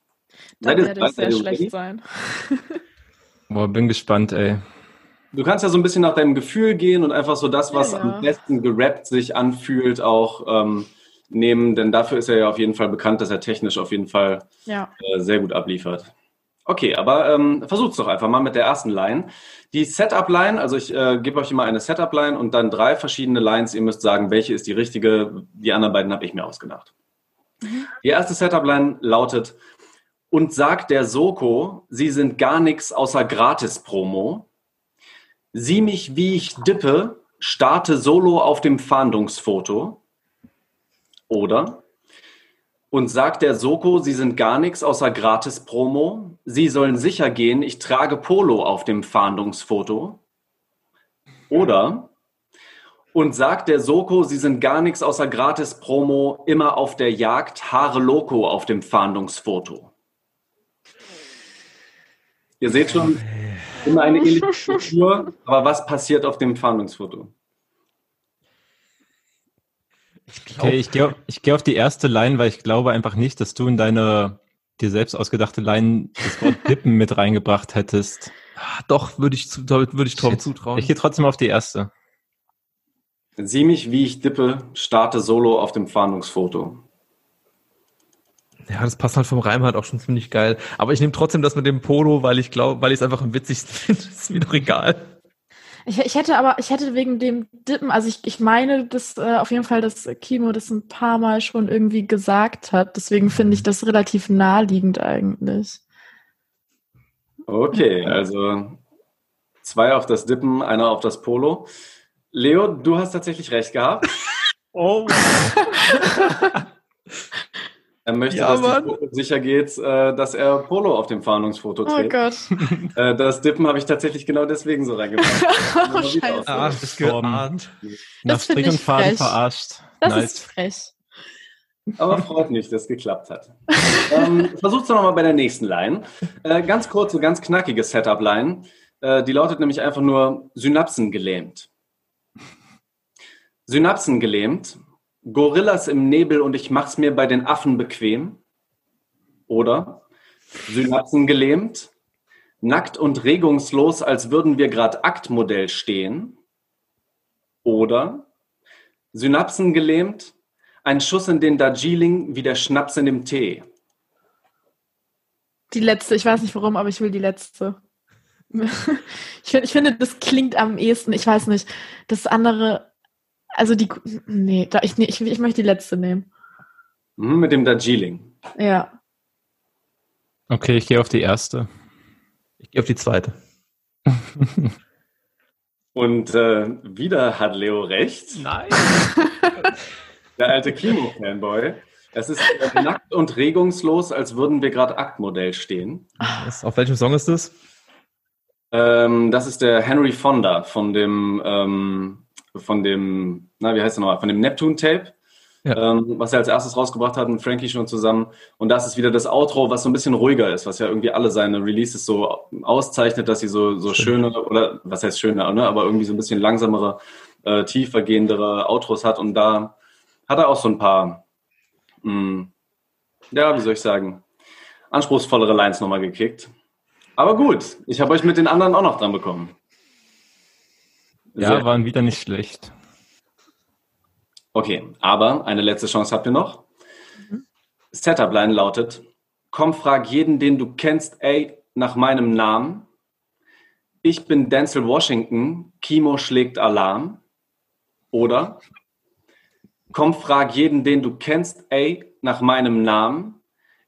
Da werde ich sehr schlecht sein. Boah, bin gespannt, ey. Du kannst ja so ein bisschen nach deinem Gefühl gehen und einfach so das, was ja, ja. am besten gerappt sich anfühlt, auch ähm, nehmen, denn dafür ist er ja auf jeden Fall bekannt, dass er technisch auf jeden Fall ja. äh, sehr gut abliefert. Okay, aber ähm, versucht's doch einfach mal mit der ersten Line. Die Setup-Line, also ich äh, gebe euch immer eine Setup-Line und dann drei verschiedene Lines. Ihr müsst sagen, welche ist die richtige. Die anderen beiden habe ich mir ausgedacht. Mhm. Die erste Setup-Line lautet, und sagt der Soko, sie sind gar nichts außer Gratis-Promo. Sieh mich, wie ich dippe, starte solo auf dem Fahndungsfoto. Oder? Und sagt der Soko, sie sind gar nichts außer Gratis-Promo. Sie sollen sicher gehen, ich trage Polo auf dem Fahndungsfoto. Oder? Und sagt der Soko, sie sind gar nichts außer Gratis-Promo, immer auf der Jagd, Haare Loco auf dem Fahndungsfoto. Ihr seht schon, immer eine ähnliche Struktur, aber was passiert auf dem Fahndungsfoto? Ich, glaub, okay, ich gehe ich geh auf die erste Line, weil ich glaube einfach nicht, dass du in deine dir selbst ausgedachte Line das Wort Dippen mit reingebracht hättest. Ah, doch, würde ich, würde ich Tom zutrauen. Ich gehe trotzdem auf die erste. Sieh mich, wie ich dippe, starte solo auf dem Fahndungsfoto. Ja, das passt halt vom Reim halt auch schon ziemlich geil. Aber ich nehme trotzdem das mit dem Polo, weil ich glaube, weil ich es einfach am witzigsten finde. ist mir doch egal. Ich, ich hätte aber, ich hätte wegen dem Dippen, also ich, ich meine, dass äh, auf jeden Fall, dass Kimo das ein paar Mal schon irgendwie gesagt hat. Deswegen finde ich das relativ naheliegend eigentlich. Okay, also zwei auf das Dippen, einer auf das Polo. Leo, du hast tatsächlich recht gehabt. Oh. Er möchte, ja, dass sicher geht, äh, dass er Polo auf dem Fahndungsfoto oh trägt. Oh Gott. Äh, das Dippen habe ich tatsächlich genau deswegen so reingemacht. oh, Scheiße. Ach, das geahnt. Nach Strick und Faden verarscht. Das nice. ist frech. Aber freut mich, dass es geklappt hat. ähm, versuch's doch nochmal bei der nächsten Line. Äh, ganz kurze, ganz knackige Setup-Line. Äh, die lautet nämlich einfach nur Synapsen gelähmt. Synapsen gelähmt Gorillas im Nebel und ich mach's mir bei den Affen bequem. Oder Synapsen gelähmt, nackt und regungslos, als würden wir gerade Aktmodell stehen. Oder Synapsen gelähmt, ein Schuss in den Darjeeling wie der Schnaps in dem Tee. Die letzte, ich weiß nicht warum, aber ich will die letzte. Ich, ich finde, das klingt am ehesten, ich weiß nicht. Das andere, also die, nee, da, ich, ich, ich möchte die letzte nehmen. Mhm, mit dem Darjeeling. Ja. Okay, ich gehe auf die erste. Ich gehe auf die zweite. Und äh, wieder hat Leo recht. Nein. Der alte Kimo-Fanboy. Es ist äh, nackt und regungslos, als würden wir gerade Aktmodell stehen. Was, auf welchem Song ist das? Ähm, das ist der Henry Fonda von dem ähm, von dem, na, wie heißt der nochmal, von dem Neptune-Tape. Ja. Ähm, was er als erstes rausgebracht hat mit Frankie schon zusammen. Und das ist wieder das Outro, was so ein bisschen ruhiger ist, was ja irgendwie alle seine Releases so auszeichnet, dass sie so, so schöne, oder was heißt schöne, ne? aber irgendwie so ein bisschen langsamere, äh, tiefer gehendere Outros hat. Und da hat er auch so ein paar, mh, hm, ja, wie soll ich sagen, anspruchsvollere Lines nochmal gekickt. Aber gut, ich habe euch mit den anderen auch noch dran bekommen. Ja, Sehr waren wieder nicht schlecht. Okay, aber eine letzte Chance habt ihr noch. Mhm. Setup-Line lautet: Komm, frag jeden, den du kennst, ey, nach meinem Namen. Ich bin Denzel Washington, Kimo schlägt Alarm. Oder Komm, frag jeden, den du kennst, ey, nach meinem Namen.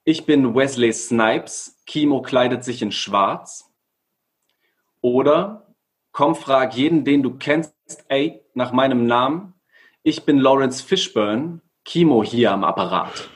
Ich bin Wesley Snipes, Kimo kleidet sich in Schwarz. Oder Komm, frag jeden, den du kennst, ey, nach meinem Namen. Ich bin Lawrence Fishburne, Kimo hier am Apparat.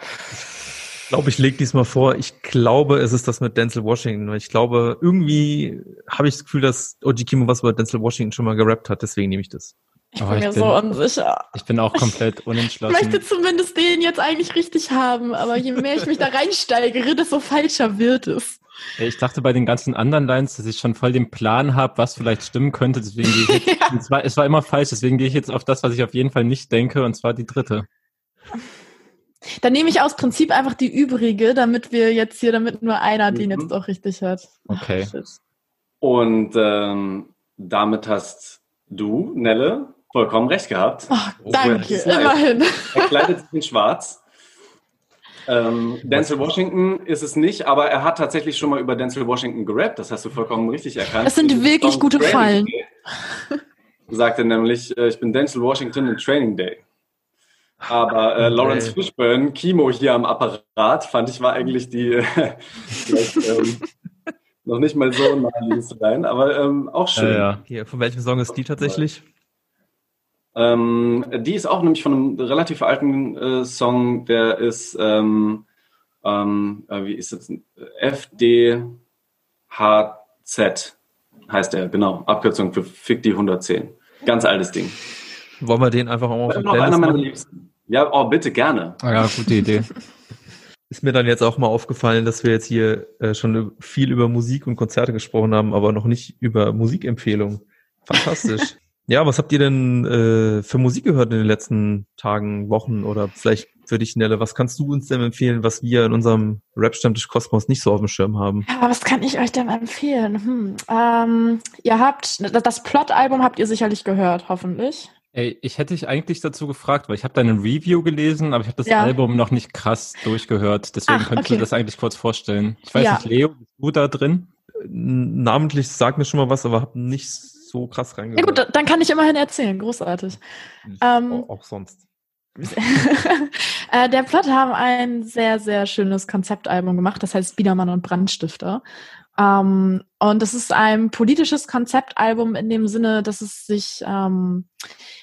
Ich glaube, ich lege diesmal vor. Ich glaube, es ist das mit Denzel Washington. Ich glaube, irgendwie habe ich das Gefühl, dass Oji Kimo was über Denzel Washington schon mal gerappt hat. Deswegen nehme ich das. Ich bin mir so unsicher. Ich bin auch komplett unentschlossen. Ich möchte zumindest den jetzt eigentlich richtig haben, aber je mehr ich mich da reinsteigere, desto falscher wird es. Ich dachte bei den ganzen anderen Lines, dass ich schon voll den Plan habe, was vielleicht stimmen könnte. Deswegen gehe ich jetzt, ja. es, war, es war immer falsch, deswegen gehe ich jetzt auf das, was ich auf jeden Fall nicht denke, und zwar die dritte. Dann nehme ich aus Prinzip einfach die übrige, damit wir jetzt hier, damit nur einer den jetzt mhm. auch richtig hat. Okay. Ach, und ähm, damit hast du, Nelle, vollkommen recht gehabt. Ach, danke, immerhin. Er kleidet sich in schwarz. Ähm, Denzel Washington ist es nicht, aber er hat tatsächlich schon mal über Denzel Washington gerappt. Das hast du vollkommen richtig erkannt. Das sind wirklich gute Fallen. Sagte nämlich, äh, ich bin Denzel Washington in Training Day. Aber äh, Lawrence okay. Fishburne, Kimo hier am Apparat, fand ich war eigentlich die äh, ähm, noch nicht mal so naheliegend rein, aber ähm, auch schön. Ja, ja. Hier, von welchem Song ist die tatsächlich? Ähm, die ist auch nämlich von einem relativ alten äh, Song, der ist, ähm, ähm, äh, wie ist das? FDHZ heißt der, genau. Abkürzung für Fick die 110. Ganz altes Ding. Wollen wir den einfach auch mal auf noch einer meiner Liebsten. Ja, oh, bitte, gerne. Ah, ja, gute Idee. Ist mir dann jetzt auch mal aufgefallen, dass wir jetzt hier äh, schon viel über Musik und Konzerte gesprochen haben, aber noch nicht über Musikempfehlungen. Fantastisch. Ja, was habt ihr denn äh, für Musik gehört in den letzten Tagen, Wochen oder vielleicht für dich, Nelle, was kannst du uns denn empfehlen, was wir in unserem Rap-Stammtisch Kosmos nicht so auf dem Schirm haben? Ja, was kann ich euch denn empfehlen? Hm, ähm, ihr habt, das Plot-Album habt ihr sicherlich gehört, hoffentlich. Ey, ich hätte dich eigentlich dazu gefragt, weil ich habe deine Review gelesen, aber ich habe das ja. Album noch nicht krass durchgehört. Deswegen Ach, könntest okay. du das eigentlich kurz vorstellen. Ich weiß ja. nicht, Leo, bist du da drin? Namentlich sag mir schon mal was, aber habe nicht so krass reingehört. Ja gut, dann kann ich immerhin erzählen. Großartig. Ähm, auch, auch sonst. äh, der Plot haben ein sehr, sehr schönes Konzeptalbum gemacht, das heißt Biedermann und Brandstifter. Ähm, und das ist ein politisches Konzeptalbum in dem Sinne, dass es sich ähm,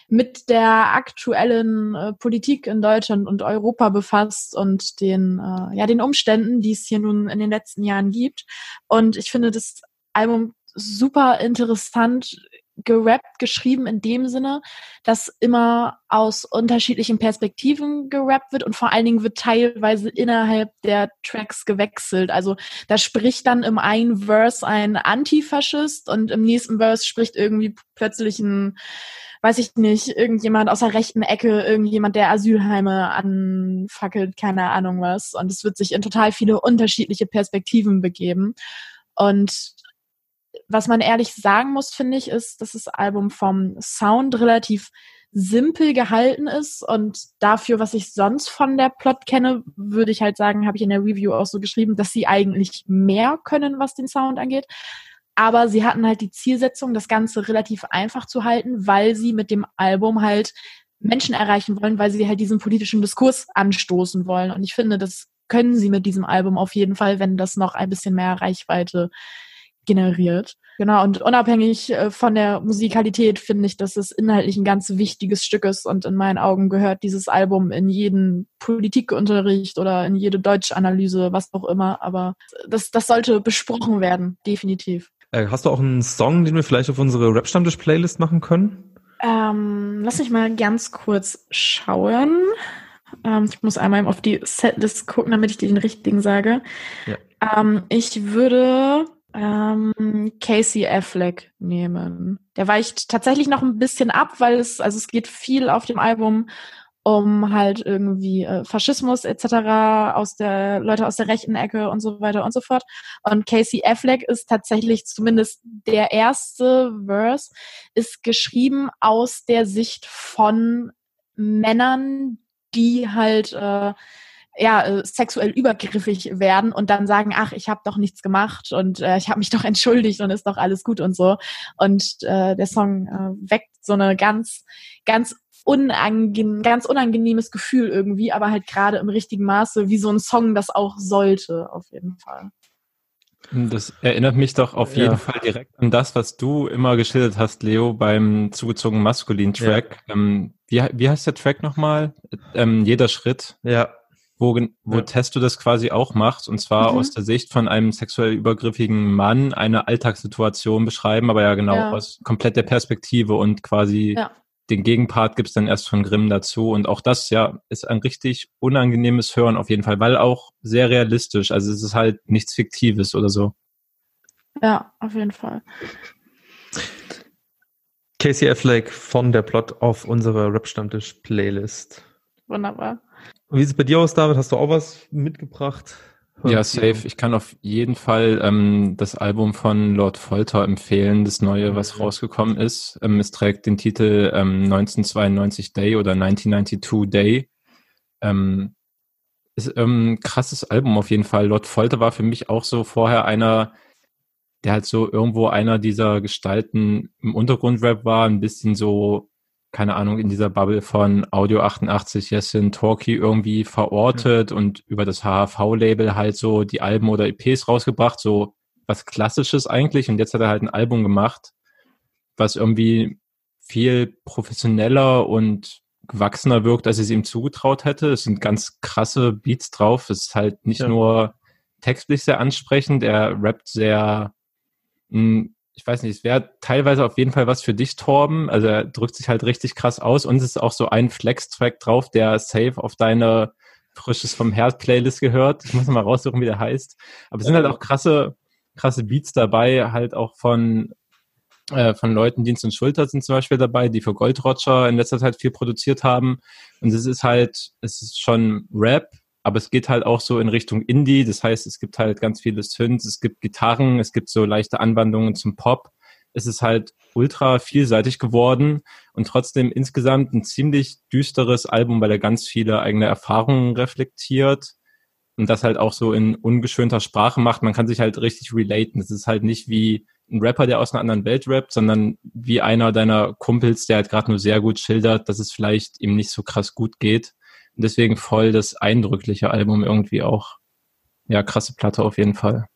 mit der aktuellen äh, Politik in Deutschland und Europa befasst und den, äh, ja, den Umständen, die es hier nun in den letzten Jahren gibt. Und ich finde das Album super interessant gerappt, geschrieben in dem Sinne, dass immer aus unterschiedlichen Perspektiven gerappt wird und vor allen Dingen wird teilweise innerhalb der Tracks gewechselt. Also da spricht dann im einen Verse ein Antifaschist und im nächsten Verse spricht irgendwie plötzlich ein weiß ich nicht, irgendjemand aus der rechten Ecke, irgendjemand, der Asylheime anfackelt, keine Ahnung was. Und es wird sich in total viele unterschiedliche Perspektiven begeben. Und was man ehrlich sagen muss, finde ich, ist, dass das Album vom Sound relativ simpel gehalten ist und dafür, was ich sonst von der Plot kenne, würde ich halt sagen, habe ich in der Review auch so geschrieben, dass sie eigentlich mehr können, was den Sound angeht. Aber sie hatten halt die Zielsetzung, das Ganze relativ einfach zu halten, weil sie mit dem Album halt Menschen erreichen wollen, weil sie halt diesen politischen Diskurs anstoßen wollen. Und ich finde, das können sie mit diesem Album auf jeden Fall, wenn das noch ein bisschen mehr Reichweite generiert. Genau, und unabhängig äh, von der Musikalität finde ich, dass es inhaltlich ein ganz wichtiges Stück ist und in meinen Augen gehört dieses Album in jeden Politikunterricht oder in jede Deutschanalyse, was auch immer. Aber das, das sollte besprochen werden, definitiv. Äh, hast du auch einen Song, den wir vielleicht auf unsere Rap-Stammtisch-Playlist machen können? Ähm, lass mich mal ganz kurz schauen. Ähm, ich muss einmal auf die Setlist gucken, damit ich dir den richtigen sage. Ja. Ähm, ich würde ähm, Casey Affleck nehmen. Der weicht tatsächlich noch ein bisschen ab, weil es, also es geht viel auf dem Album um halt irgendwie äh, Faschismus etc. aus der Leute aus der rechten Ecke und so weiter und so fort. Und Casey Affleck ist tatsächlich zumindest der erste Verse ist geschrieben aus der Sicht von Männern, die halt äh, ja, äh, sexuell übergriffig werden und dann sagen, ach, ich habe doch nichts gemacht und äh, ich habe mich doch entschuldigt und ist doch alles gut und so. Und äh, der Song äh, weckt so eine ganz, ganz unangenehm, ganz unangenehmes Gefühl irgendwie, aber halt gerade im richtigen Maße, wie so ein Song das auch sollte, auf jeden Fall. Das erinnert mich doch auf jeden ja. Fall direkt an das, was du immer geschildert hast, Leo, beim zugezogenen maskulin Track. Ja. Ähm, wie, wie heißt der Track nochmal? Ähm, jeder Schritt. Ja wo, wo ja. Testo das quasi auch macht, und zwar mhm. aus der Sicht von einem sexuell übergriffigen Mann eine Alltagssituation beschreiben, aber ja genau ja. aus komplett der Perspektive und quasi ja. den Gegenpart gibt's dann erst von Grimm dazu. Und auch das ja ist ein richtig unangenehmes Hören auf jeden Fall, weil auch sehr realistisch. Also es ist halt nichts Fiktives oder so. Ja, auf jeden Fall. Casey Affleck von der Plot auf unserer Rap-Stammtisch-Playlist. Wunderbar. Wie sieht es bei dir aus, David? Hast du auch was mitgebracht? Ja, safe. Ich kann auf jeden Fall ähm, das Album von Lord Folter empfehlen, das neue, was rausgekommen ist. Ähm, es trägt den Titel ähm, 1992 Day oder 1992 Day. Ähm, ist ähm, ein krasses Album auf jeden Fall. Lord Folter war für mich auch so vorher einer, der halt so irgendwo einer dieser Gestalten im Untergrundrap war, ein bisschen so keine Ahnung, in dieser Bubble von Audio 88, Jessin, Talkie irgendwie verortet mhm. und über das HHV-Label halt so die Alben oder EPs rausgebracht, so was Klassisches eigentlich. Und jetzt hat er halt ein Album gemacht, was irgendwie viel professioneller und gewachsener wirkt, als ich es ihm zugetraut hätte. Es sind ganz krasse Beats drauf. Es ist halt nicht ja. nur textlich sehr ansprechend, er rappt sehr mh, hm, ich weiß nicht, es wäre teilweise auf jeden Fall was für dich, Torben. Also er drückt sich halt richtig krass aus und es ist auch so ein Flex-Track drauf, der safe auf deine Frisches vom Herd-Playlist gehört. Ich muss mal raussuchen, wie der heißt. Aber es sind halt auch krasse, krasse Beats dabei, halt auch von, äh, von Leuten, Dienst und Schulter sind zum Beispiel dabei, die für Gold Roger in letzter Zeit viel produziert haben. Und es ist halt, es ist schon Rap, aber es geht halt auch so in Richtung Indie. Das heißt, es gibt halt ganz viele Synths, es gibt Gitarren, es gibt so leichte Anwandlungen zum Pop. Es ist halt ultra vielseitig geworden und trotzdem insgesamt ein ziemlich düsteres Album, weil er ganz viele eigene Erfahrungen reflektiert und das halt auch so in ungeschönter Sprache macht. Man kann sich halt richtig relaten. Es ist halt nicht wie ein Rapper, der aus einer anderen Welt rappt, sondern wie einer deiner Kumpels, der halt gerade nur sehr gut schildert, dass es vielleicht ihm nicht so krass gut geht deswegen voll das eindrückliche Album irgendwie auch. Ja, krasse Platte auf jeden Fall.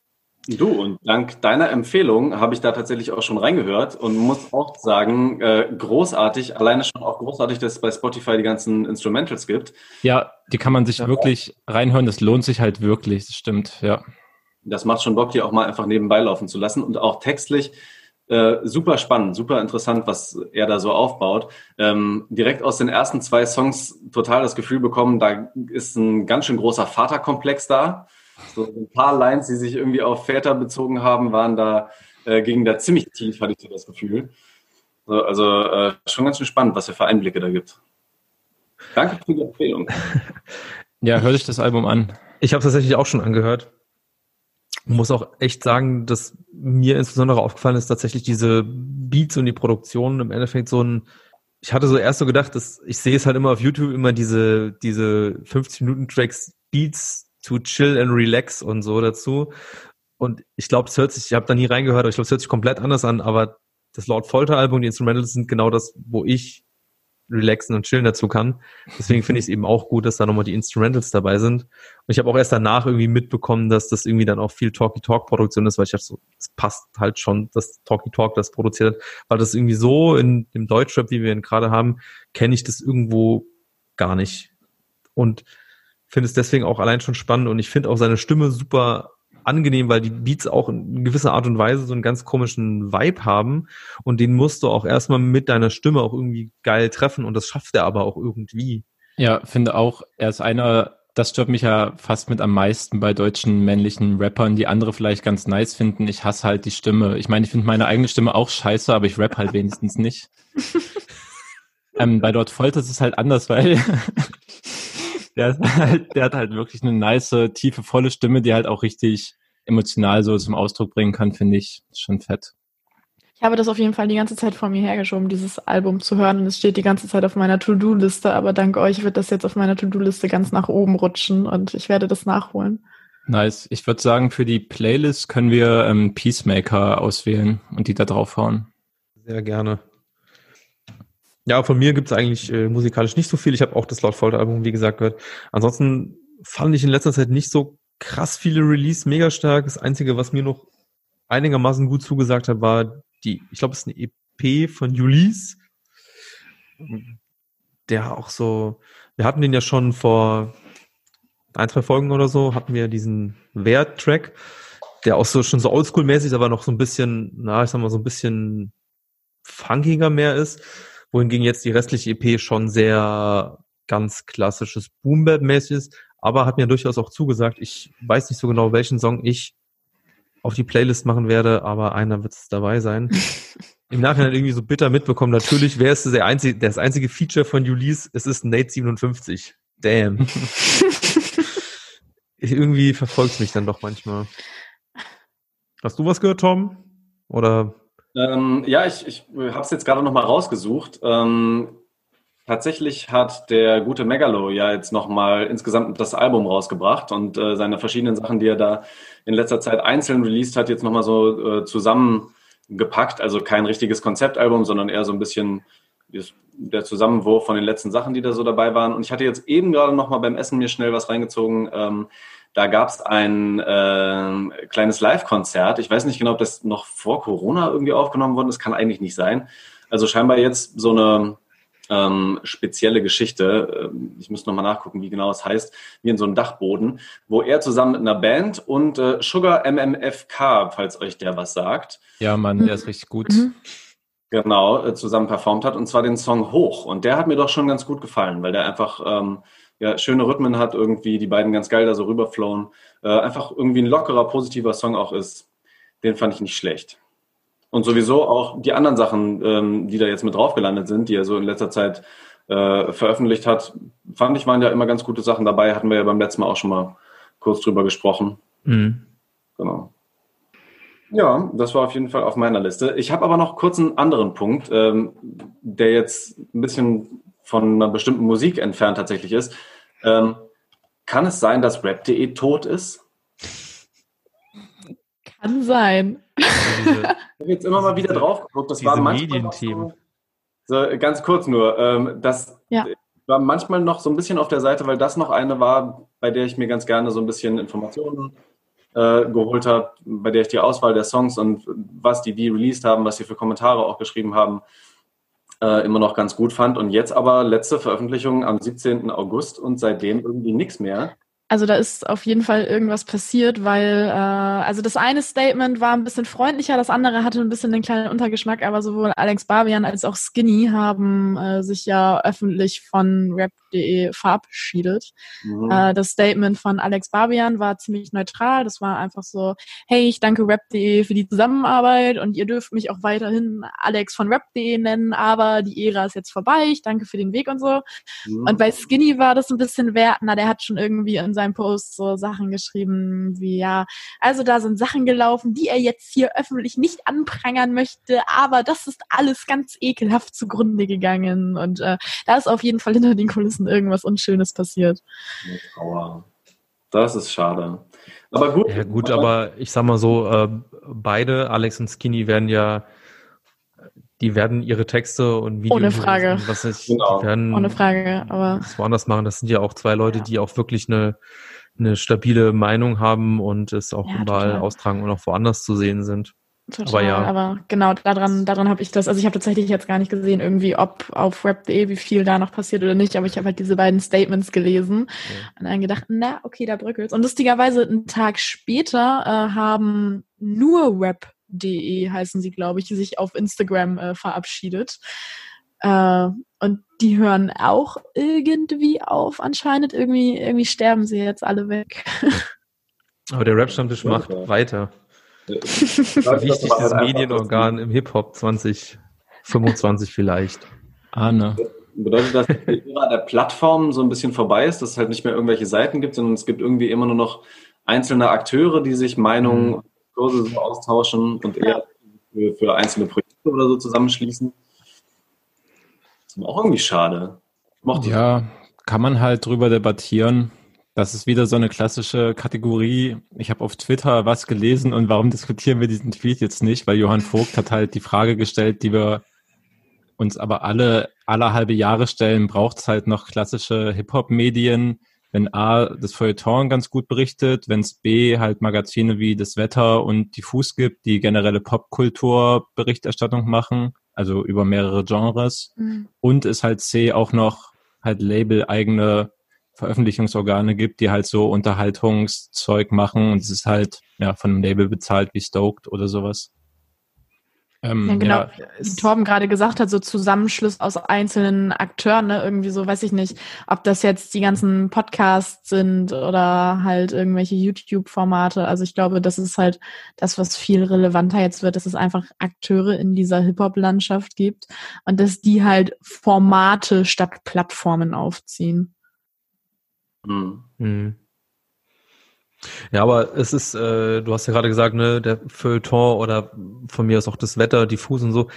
Du, und dank deiner Empfehlung habe ich da tatsächlich auch schon reingehört und muss auch sagen, äh, großartig, alleine schon auch großartig, dass es bei Spotify die ganzen Instrumentals gibt. Ja, die kann man sich ja. wirklich reinhören, das lohnt sich halt wirklich, das stimmt, ja. Das macht schon Bock, die auch mal einfach nebenbei laufen zu lassen und auch textlich äh, super spannend, super interessant, was er da so aufbaut. Ähm, direkt aus den ersten zwei Songs total das Gefühl bekommen, da ist ein ganz schön großer Vaterkomplex da. So ein paar Lines, die sich irgendwie auf Väter bezogen haben, waren da, äh, gingen da ziemlich tief, hatte ich so das Gefühl. So, also äh, schon ganz schön spannend, was er für Einblicke da gibt. Danke für die Empfehlung. Ja, hör dich das Album an. Ich habe es tatsächlich auch schon angehört. Muss auch echt sagen, dass mir insbesondere aufgefallen ist tatsächlich diese Beats und die Produktion im Endeffekt so ein ich hatte so erst so gedacht, dass ich sehe es halt immer auf YouTube immer diese diese 50 Minuten Tracks Beats to chill and relax und so dazu. Und ich glaube, es hört sich, ich habe da nie reingehört, aber ich glaube, es hört sich komplett anders an, aber das Lord Folter Album, die Instrumentals sind genau das, wo ich relaxen und chillen dazu kann. Deswegen finde ich es eben auch gut, dass da nochmal die Instrumentals dabei sind. Und ich habe auch erst danach irgendwie mitbekommen, dass das irgendwie dann auch viel Talky-Talk-Produktion ist, weil ich dachte so, es passt halt schon, dass Talky-Talk das produziert hat, weil das irgendwie so in dem Deutschrap, wie wir ihn gerade haben, kenne ich das irgendwo gar nicht. Und finde es deswegen auch allein schon spannend und ich finde auch seine Stimme super angenehm, weil die Beats auch in gewisser Art und Weise so einen ganz komischen Vibe haben und den musst du auch erstmal mit deiner Stimme auch irgendwie geil treffen und das schafft er aber auch irgendwie. Ja, finde auch, er ist einer, das stört mich ja fast mit am meisten bei deutschen männlichen Rappern, die andere vielleicht ganz nice finden. Ich hasse halt die Stimme. Ich meine, ich finde meine eigene Stimme auch scheiße, aber ich rap halt wenigstens nicht. ähm, bei dort Folter ist es halt anders, weil der, halt, der hat halt wirklich eine nice, tiefe, volle Stimme, die halt auch richtig emotional so zum Ausdruck bringen kann, finde ich schon fett. Ich habe das auf jeden Fall die ganze Zeit vor mir hergeschoben, dieses Album zu hören. Und es steht die ganze Zeit auf meiner To-Do-Liste, aber dank euch wird das jetzt auf meiner To-Do-Liste ganz nach oben rutschen und ich werde das nachholen. Nice. Ich würde sagen, für die Playlist können wir ähm, Peacemaker auswählen und die da draufhauen. Sehr gerne. Ja, von mir gibt's eigentlich äh, musikalisch nicht so viel. Ich habe auch das Lord Folter Album, wie gesagt, gehört. Ansonsten fand ich in letzter Zeit nicht so krass viele Release, mega stark. Das Einzige, was mir noch einigermaßen gut zugesagt hat, war die, ich glaube, es ist eine EP von Julis. Der auch so, wir hatten den ja schon vor ein, zwei Folgen oder so, hatten wir diesen Wert-Track, der auch so schon so oldschool-mäßig, aber noch so ein bisschen, na, ich sag mal, so ein bisschen funkiger mehr ist wohingegen jetzt die restliche EP schon sehr ganz klassisches Boom-Bap-mäßig ist, aber hat mir durchaus auch zugesagt. Ich weiß nicht so genau, welchen Song ich auf die Playlist machen werde, aber einer wird es dabei sein. Im Nachhinein irgendwie so bitter mitbekommen. Natürlich wäre es der einzige, das einzige Feature von Julis, es ist Nate 57. Damn. irgendwie verfolgt mich dann doch manchmal. Hast du was gehört, Tom? Oder ähm, ja, ich, ich habe es jetzt gerade nochmal rausgesucht. Ähm, tatsächlich hat der gute Megalo ja jetzt nochmal insgesamt das Album rausgebracht und äh, seine verschiedenen Sachen, die er da in letzter Zeit einzeln released hat, jetzt nochmal so äh, zusammengepackt. Also kein richtiges Konzeptalbum, sondern eher so ein bisschen der Zusammenwurf von den letzten Sachen, die da so dabei waren. Und ich hatte jetzt eben gerade nochmal beim Essen mir schnell was reingezogen. Ähm, da gab es ein äh, kleines Live-Konzert. Ich weiß nicht genau, ob das noch vor Corona irgendwie aufgenommen worden ist. Kann eigentlich nicht sein. Also scheinbar jetzt so eine ähm, spezielle Geschichte. Ähm, ich muss nochmal nachgucken, wie genau es heißt. Wie in so einem Dachboden, wo er zusammen mit einer Band und äh, Sugar MMFK, falls euch der was sagt. Ja, Mann, der ist richtig gut. Mhm. Genau, äh, zusammen performt hat. Und zwar den Song Hoch. Und der hat mir doch schon ganz gut gefallen, weil der einfach ähm, ja, schöne Rhythmen hat, irgendwie die beiden ganz geil da so rüberflowen. Äh, einfach irgendwie ein lockerer, positiver Song auch ist. Den fand ich nicht schlecht. Und sowieso auch die anderen Sachen, ähm, die da jetzt mit drauf gelandet sind, die er so in letzter Zeit äh, veröffentlicht hat, fand ich, waren ja immer ganz gute Sachen dabei. Hatten wir ja beim letzten Mal auch schon mal kurz drüber gesprochen. Mhm. Genau. Ja, das war auf jeden Fall auf meiner Liste. Ich habe aber noch kurz einen anderen Punkt, ähm, der jetzt ein bisschen von einer bestimmten Musik entfernt tatsächlich ist. Ähm, kann es sein, dass rap.de tot ist? Kann sein. ich habe jetzt immer mal wieder drauf geguckt. Das war manchmal so, so, ganz kurz nur. Ähm, das ja. war manchmal noch so ein bisschen auf der Seite, weil das noch eine war, bei der ich mir ganz gerne so ein bisschen Informationen äh, geholt habe, bei der ich die Auswahl der Songs und was die wie released haben, was sie für Kommentare auch geschrieben haben, äh, immer noch ganz gut fand. Und jetzt aber letzte Veröffentlichung am 17. August und seitdem irgendwie nichts mehr. Also da ist auf jeden Fall irgendwas passiert, weil äh, also das eine Statement war ein bisschen freundlicher, das andere hatte ein bisschen den kleinen Untergeschmack, aber sowohl Alex Barbian als auch Skinny haben äh, sich ja öffentlich von rap.de verabschiedet. Mhm. Äh, das Statement von Alex Barbian war ziemlich neutral. Das war einfach so, hey, ich danke rap.de für die Zusammenarbeit und ihr dürft mich auch weiterhin Alex von rap.de nennen, aber die Ära ist jetzt vorbei. Ich danke für den Weg und so. Mhm. Und bei Skinny war das ein bisschen wertender. Der hat schon irgendwie in seinem seinem Post so Sachen geschrieben wie, ja, also da sind Sachen gelaufen, die er jetzt hier öffentlich nicht anprangern möchte, aber das ist alles ganz ekelhaft zugrunde gegangen und äh, da ist auf jeden Fall hinter den Kulissen irgendwas Unschönes passiert. Aua. Das ist schade. Aber gut. Ja gut, aber ich sag mal so, äh, beide, Alex und Skinny, werden ja die werden ihre Texte und Videos Ohne Frage. was ich, genau. werden Ohne Frage, aber das woanders machen. Das sind ja auch zwei Leute, ja. die auch wirklich eine, eine stabile Meinung haben und es auch ja, überall total. austragen und auch woanders zu sehen sind. Total, aber, ja. aber genau daran, daran habe ich das, also ich habe tatsächlich jetzt gar nicht gesehen, irgendwie, ob auf rap.de, wie viel da noch passiert oder nicht, aber ich habe halt diese beiden Statements gelesen ja. und dann gedacht, na, okay, da bröckelt's. Und lustigerweise, einen Tag später äh, haben nur Rap de heißen sie, glaube ich, die sich auf Instagram äh, verabschiedet. Äh, und die hören auch irgendwie auf, anscheinend. Irgendwie, irgendwie sterben sie jetzt alle weg. Aber der Rap-Stammtisch macht ja. weiter. Wichtigstes Medienorgan im Hip-Hop 2025 vielleicht. Ahne. Bedeutet das, dass die Ära der Plattform so ein bisschen vorbei ist, dass es halt nicht mehr irgendwelche Seiten gibt, sondern es gibt irgendwie immer nur noch einzelne Akteure, die sich Meinungen mhm. Kurse so austauschen und eher für, für, einzelne Projekte oder so zusammenschließen. Das ist auch irgendwie schade. Mochte ja, kann man halt drüber debattieren. Das ist wieder so eine klassische Kategorie. Ich habe auf Twitter was gelesen und warum diskutieren wir diesen Tweet jetzt nicht? Weil Johann Vogt hat halt die Frage gestellt, die wir uns aber alle, alle halbe Jahre stellen, braucht es halt noch klassische Hip-Hop-Medien, wenn A, das Feuilleton ganz gut berichtet, wenn es B, halt Magazine wie das Wetter und Diffus gibt, die generelle Popkultur-Berichterstattung machen, also über mehrere Genres. Mhm. Und es halt C auch noch halt Label-eigene Veröffentlichungsorgane gibt, die halt so Unterhaltungszeug machen und es ist halt ja von einem Label bezahlt wie Stoked oder sowas. Ähm, ja, genau, ja, wie Torben gerade gesagt hat, so Zusammenschluss aus einzelnen Akteuren, ne? irgendwie so, weiß ich nicht, ob das jetzt die ganzen Podcasts sind oder halt irgendwelche YouTube-Formate. Also ich glaube, das ist halt das, was viel relevanter jetzt wird, dass es einfach Akteure in dieser Hip-Hop-Landschaft gibt und dass die halt Formate statt Plattformen aufziehen. Mhm. Ja, aber es ist, äh, du hast ja gerade gesagt, ne, der Feuilleton oder von mir aus auch das Wetter, diffus und so,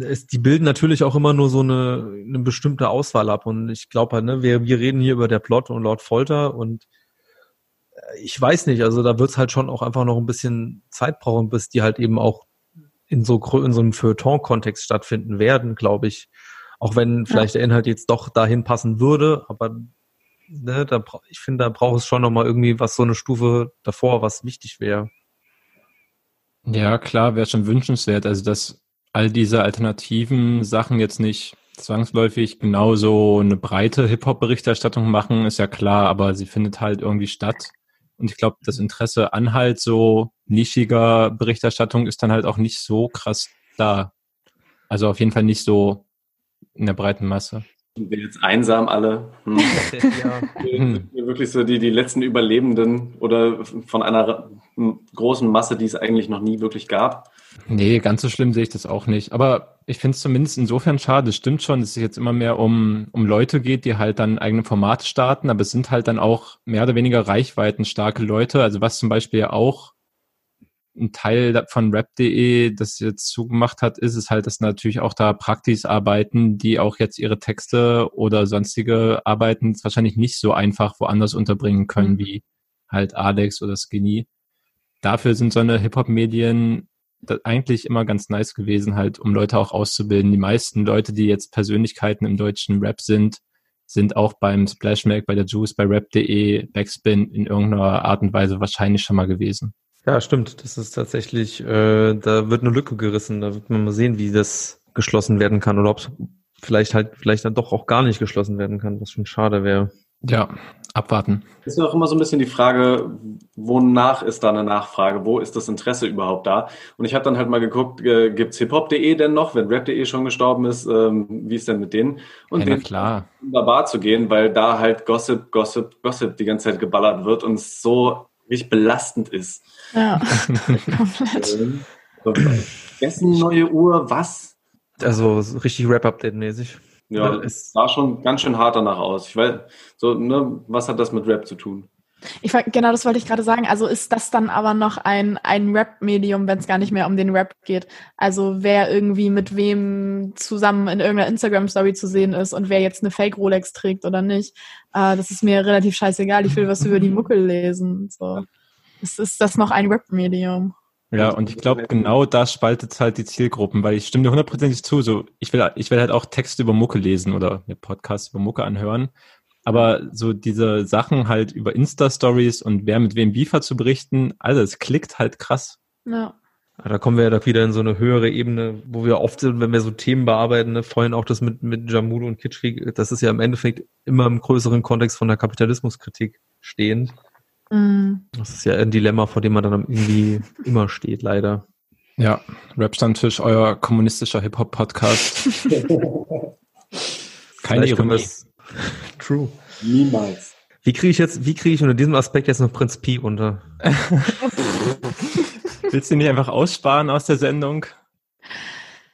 es, die bilden natürlich auch immer nur so eine, eine bestimmte Auswahl ab. Und ich glaube halt, ne, wir, wir reden hier über der Plot und Lord Folter und äh, ich weiß nicht, also da wird's halt schon auch einfach noch ein bisschen Zeit brauchen, bis die halt eben auch in so, in so einem Feuilleton-Kontext stattfinden werden, glaube ich. Auch wenn vielleicht ja. der Inhalt jetzt doch dahin passen würde, aber ne, da, ich finde, da braucht es schon nochmal irgendwie was so eine Stufe davor, was wichtig wäre. Ja, klar, wäre schon wünschenswert. Also, dass all diese alternativen Sachen jetzt nicht zwangsläufig genauso eine breite Hip-Hop-Berichterstattung machen, ist ja klar, aber sie findet halt irgendwie statt. Und ich glaube, das Interesse an halt so nischiger Berichterstattung ist dann halt auch nicht so krass da. Also auf jeden Fall nicht so in der breiten Masse. Sind wir jetzt einsam alle? Hm. ja. Wir wirklich so die, die letzten Überlebenden oder von einer großen Masse, die es eigentlich noch nie wirklich gab? Nee, ganz so schlimm sehe ich das auch nicht. Aber ich finde es zumindest insofern schade. Es stimmt schon, dass es jetzt immer mehr um, um Leute geht, die halt dann eigene Formate starten, aber es sind halt dann auch mehr oder weniger reichweitenstarke Leute. Also was zum Beispiel auch ein Teil von rap.de das jetzt zugemacht hat, ist es halt, dass natürlich auch da Praktis arbeiten, die auch jetzt ihre Texte oder sonstige Arbeiten wahrscheinlich nicht so einfach woanders unterbringen können, mhm. wie halt Alex oder Skinny. Dafür sind so eine Hip-Hop-Medien eigentlich immer ganz nice gewesen, halt, um Leute auch auszubilden. Die meisten Leute, die jetzt Persönlichkeiten im deutschen Rap sind, sind auch beim Splashmack, bei der Juice, bei rap.de, Backspin in irgendeiner Art und Weise wahrscheinlich schon mal gewesen. Ja, stimmt. Das ist tatsächlich, äh, da wird eine Lücke gerissen. Da wird man mal sehen, wie das geschlossen werden kann oder ob es vielleicht halt vielleicht dann doch auch gar nicht geschlossen werden kann, was schon schade wäre. Ja, abwarten. Ist ja auch immer so ein bisschen die Frage, wonach ist da eine Nachfrage? Wo ist das Interesse überhaupt da? Und ich habe dann halt mal geguckt, äh, gibt's hiphop.de denn noch, wenn rap.de schon gestorben ist? Ähm, wie ist denn mit denen? Und ja, den klar. wunderbar zu gehen, weil da halt Gossip, Gossip, Gossip die ganze Zeit geballert wird und es so richtig belastend ist. Ja, komplett. Wessen neue Uhr, was? Also so richtig Rap-Update-mäßig. Ja, es sah schon ganz schön hart danach aus. Ich weiß, so, ne, was hat das mit Rap zu tun? Ich genau, das wollte ich gerade sagen. Also ist das dann aber noch ein, ein Rap-Medium, wenn es gar nicht mehr um den Rap geht? Also wer irgendwie mit wem zusammen in irgendeiner Instagram-Story zu sehen ist und wer jetzt eine Fake-Rolex trägt oder nicht, äh, das ist mir relativ scheißegal. Ich will was über die Muckel lesen. So. Ist, ist das noch ein Rap-Medium? Ja, und ich glaube, genau das spaltet halt die Zielgruppen, weil ich stimme dir hundertprozentig zu. So, ich will, ich will halt auch Texte über Mucke lesen oder mir Podcasts über Mucke anhören. Aber so diese Sachen halt über Insta-Stories und wer mit wem Beef hat zu berichten, alles klickt halt krass. Ja. Da kommen wir ja doch wieder in so eine höhere Ebene, wo wir oft sind, wenn wir so Themen bearbeiten, ne, vorhin auch das mit, mit Jamul und Kitschkrieg, das ist ja im Endeffekt immer im größeren Kontext von der Kapitalismuskritik stehend. Mhm. Das ist ja ein Dilemma, vor dem man dann irgendwie immer steht, leider. Ja, Rap-Stammtisch, euer kommunistischer Hip-Hop-Podcast. Keine Ironie. True. Niemals. Wie kriege ich jetzt, wie kriege ich unter diesem Aspekt jetzt noch Prinz Pi unter? Willst du ihn nicht einfach aussparen aus der Sendung?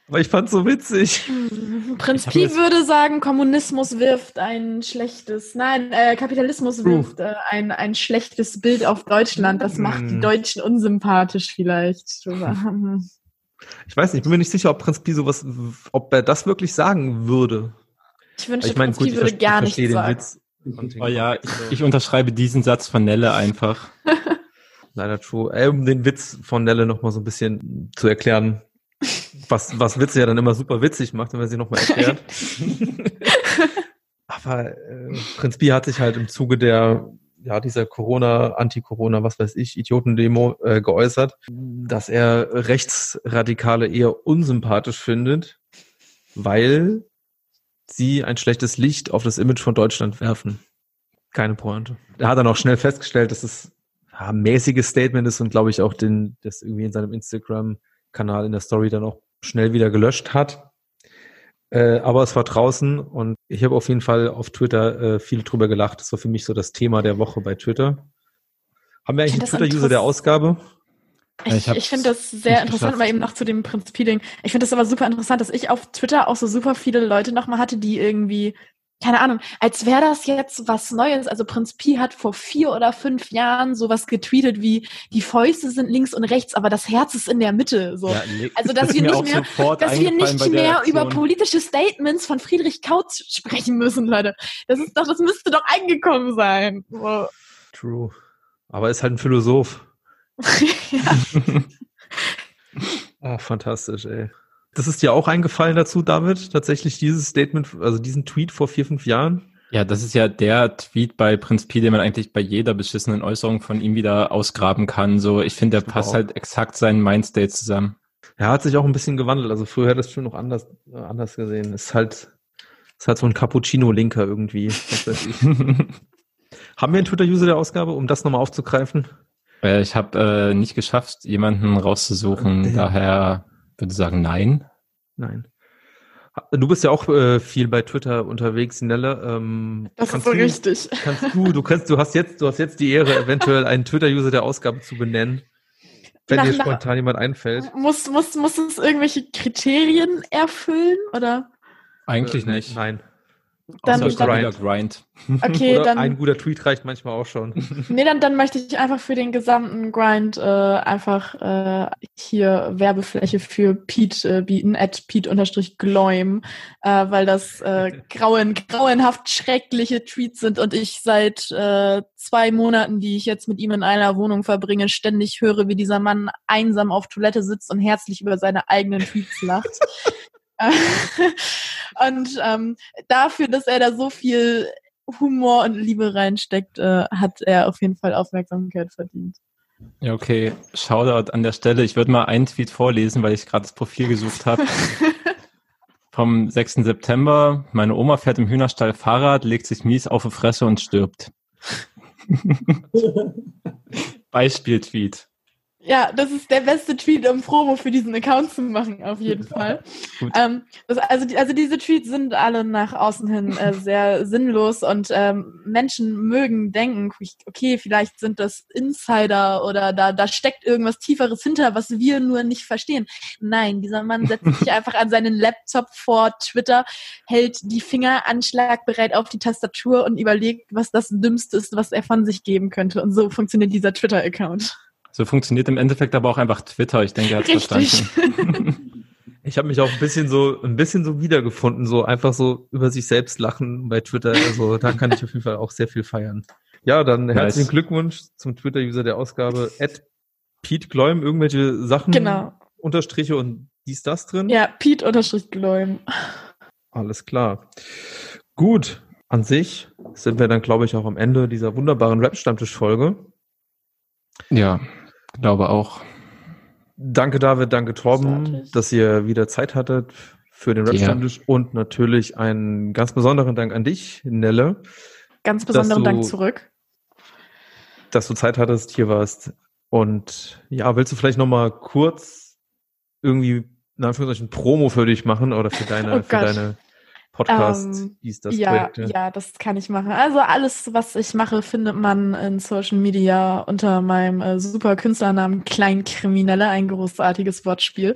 Aber ich fand's so witzig. Prinz Pi würde sagen, Kommunismus wirft ein schlechtes, nein, äh, Kapitalismus wirft äh, ein, ein schlechtes Bild auf Deutschland. Das macht die hm. Deutschen unsympathisch vielleicht. Ich weiß nicht, ich bin mir nicht sicher, ob Prinz Pi sowas, ob er das wirklich sagen würde. Ich wünschte, ich mein, Prinz Pi würde gar nichts sagen. Witz. Oh ja, ich, ich, unterschreibe diesen Satz von Nelle einfach. Leider true. Ey, um den Witz von Nelle noch mal so ein bisschen zu erklären, was, was Witze ja dann immer super witzig macht, wenn man sie nochmal erklärt. Aber äh, Prinz Pi hat sich halt im Zuge der ja, dieser Corona, Anti-Corona, was weiß ich, Idiotendemo äh, geäußert, dass er Rechtsradikale eher unsympathisch findet, weil sie ein schlechtes Licht auf das Image von Deutschland werfen. Keine Pointe. Er hat dann auch schnell festgestellt, dass es ja, ein mäßiges Statement ist und glaube ich auch den, das irgendwie in seinem Instagram-Kanal in der Story dann auch schnell wieder gelöscht hat. Äh, aber es war draußen und ich habe auf jeden Fall auf Twitter äh, viel drüber gelacht. Das war für mich so das Thema der Woche bei Twitter. Haben wir eigentlich einen Twitter-User der Ausgabe? Ich, ich, ich finde das sehr interessant, mal eben noch zu dem Prinzip-Ding. Ich finde das aber super interessant, dass ich auf Twitter auch so super viele Leute nochmal hatte, die irgendwie, keine Ahnung, als wäre das jetzt was Neues. Also Prinz Pi hat vor vier oder fünf Jahren sowas getweetet wie, die Fäuste sind links und rechts, aber das Herz ist in der Mitte. So. Ja, also, dass das wir nicht mehr, dass wir nicht mehr über politische Statements von Friedrich Kautz sprechen müssen, Leute. Das ist doch, das müsste doch eingekommen sein. So. True. Aber er ist halt ein Philosoph. ah, fantastisch, ey. Das ist dir auch eingefallen dazu, David? Tatsächlich dieses Statement, also diesen Tweet vor vier, fünf Jahren? Ja, das ist ja der Tweet bei Prinz Pi, den man eigentlich bei jeder beschissenen Äußerung von ihm wieder ausgraben kann. So, ich finde, der passt halt exakt seinen Mindstate zusammen. Er hat sich auch ein bisschen gewandelt. Also früher hat das schon noch anders, äh, anders gesehen. Ist halt, ist halt so ein Cappuccino-Linker irgendwie. Haben wir einen Twitter-User der Ausgabe, um das nochmal aufzugreifen? Äh, ich habe äh, nicht geschafft, jemanden rauszusuchen. Ja. Daher würde ich sagen, nein. Nein. Du bist ja auch äh, viel bei Twitter unterwegs, Nelle. Ähm, das ist so du, richtig. Kannst du, du kannst, du hast jetzt, du hast jetzt die Ehre, eventuell einen Twitter-User der Ausgabe zu benennen, wenn nach, dir spontan nach, jemand einfällt. Muss, muss, muss es irgendwelche Kriterien erfüllen oder? Eigentlich äh, nicht. Nein. Dann, Außer dann, Grind. Okay, Oder dann. Ein guter Tweet reicht manchmal auch schon. Nee, dann, dann möchte ich einfach für den gesamten Grind äh, einfach äh, hier Werbefläche für Pete äh, bieten, at Pete-Gloim, äh, weil das äh, grauen, grauenhaft schreckliche Tweets sind und ich seit äh, zwei Monaten, die ich jetzt mit ihm in einer Wohnung verbringe, ständig höre, wie dieser Mann einsam auf Toilette sitzt und herzlich über seine eigenen Tweets lacht. und ähm, dafür, dass er da so viel Humor und Liebe reinsteckt, äh, hat er auf jeden Fall Aufmerksamkeit verdient. Ja, okay. Shoutout an der Stelle. Ich würde mal einen Tweet vorlesen, weil ich gerade das Profil gesucht habe. Vom 6. September. Meine Oma fährt im Hühnerstall Fahrrad, legt sich mies auf die Fresse und stirbt. Beispiel-Tweet. Ja, das ist der beste Tweet, um Promo für diesen Account zu machen, auf jeden Fall. Ähm, das, also, die, also diese Tweets sind alle nach außen hin äh, sehr sinnlos und ähm, Menschen mögen denken, okay, vielleicht sind das Insider oder da, da steckt irgendwas Tieferes hinter, was wir nur nicht verstehen. Nein, dieser Mann setzt sich einfach an seinen Laptop vor Twitter, hält die Finger anschlagbereit auf die Tastatur und überlegt, was das Dümmste ist, was er von sich geben könnte. Und so funktioniert dieser Twitter-Account. So funktioniert im Endeffekt aber auch einfach Twitter. Ich denke, er hat verstanden. Ich habe mich auch ein bisschen so ein bisschen so wiedergefunden, so einfach so über sich selbst lachen bei Twitter. Also da kann ich auf jeden Fall auch sehr viel feiern. Ja, dann nice. herzlichen Glückwunsch zum Twitter-User der Ausgabe. At Pete Gläum, irgendwelche Sachen, genau. Unterstriche und dies, das drin? Ja, Pete Unterstrich Gläum. Alles klar. Gut, an sich sind wir dann, glaube ich, auch am Ende dieser wunderbaren Rap-Stammtisch-Folge. Ja, glaube auch. Danke David, danke Torben, dass ihr wieder Zeit hattet für den Rap-Stammtisch ja. und natürlich einen ganz besonderen Dank an dich, Nelle. Ganz besonderen du, Dank zurück. Dass du Zeit hattest, hier warst. Und ja, willst du vielleicht nochmal kurz irgendwie in Anführungszeichen Promo für dich machen oder für deine, oh für deine Podcast, ähm, hieß das ja, Projekt. Ja. ja, das kann ich machen. Also alles, was ich mache, findet man in Social Media unter meinem äh, super Künstlernamen Kleinkriminelle, ein großartiges Wortspiel.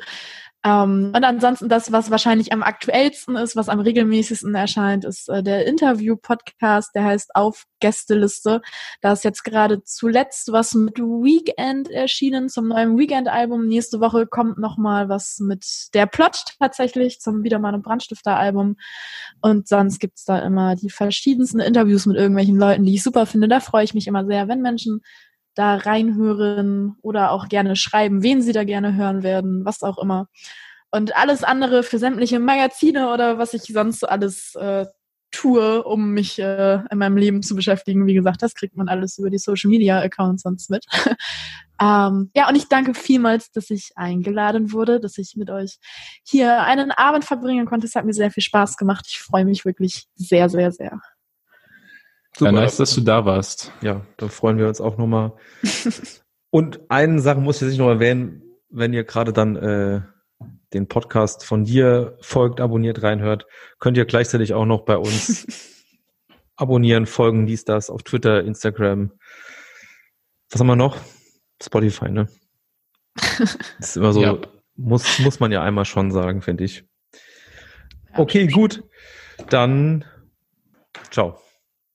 Ähm, und ansonsten das, was wahrscheinlich am aktuellsten ist, was am regelmäßigsten erscheint, ist äh, der Interview-Podcast, der heißt Auf Gästeliste. Da ist jetzt gerade zuletzt was mit Weekend erschienen zum neuen Weekend-Album. Nächste Woche kommt nochmal was mit der Plot tatsächlich zum Wiedermann und Brandstifter-Album. Und sonst gibt's da immer die verschiedensten Interviews mit irgendwelchen Leuten, die ich super finde. Da freue ich mich immer sehr, wenn Menschen da reinhören oder auch gerne schreiben, wen sie da gerne hören werden, was auch immer. Und alles andere für sämtliche Magazine oder was ich sonst alles äh, tue, um mich äh, in meinem Leben zu beschäftigen. Wie gesagt, das kriegt man alles über die Social Media Accounts sonst mit. ähm, ja, und ich danke vielmals, dass ich eingeladen wurde, dass ich mit euch hier einen Abend verbringen konnte. Es hat mir sehr viel Spaß gemacht. Ich freue mich wirklich sehr, sehr, sehr. Super. Ja, nice, dass du da warst. Ja, da freuen wir uns auch nochmal. Und eine Sache muss ich jetzt noch erwähnen, wenn ihr gerade dann äh, den Podcast von dir folgt, abonniert, reinhört, könnt ihr gleichzeitig auch noch bei uns abonnieren, folgen, dies, das auf Twitter, Instagram. Was haben wir noch? Spotify, ne? Das ist immer so, ja. muss, muss man ja einmal schon sagen, finde ich. Okay, gut. Dann ciao.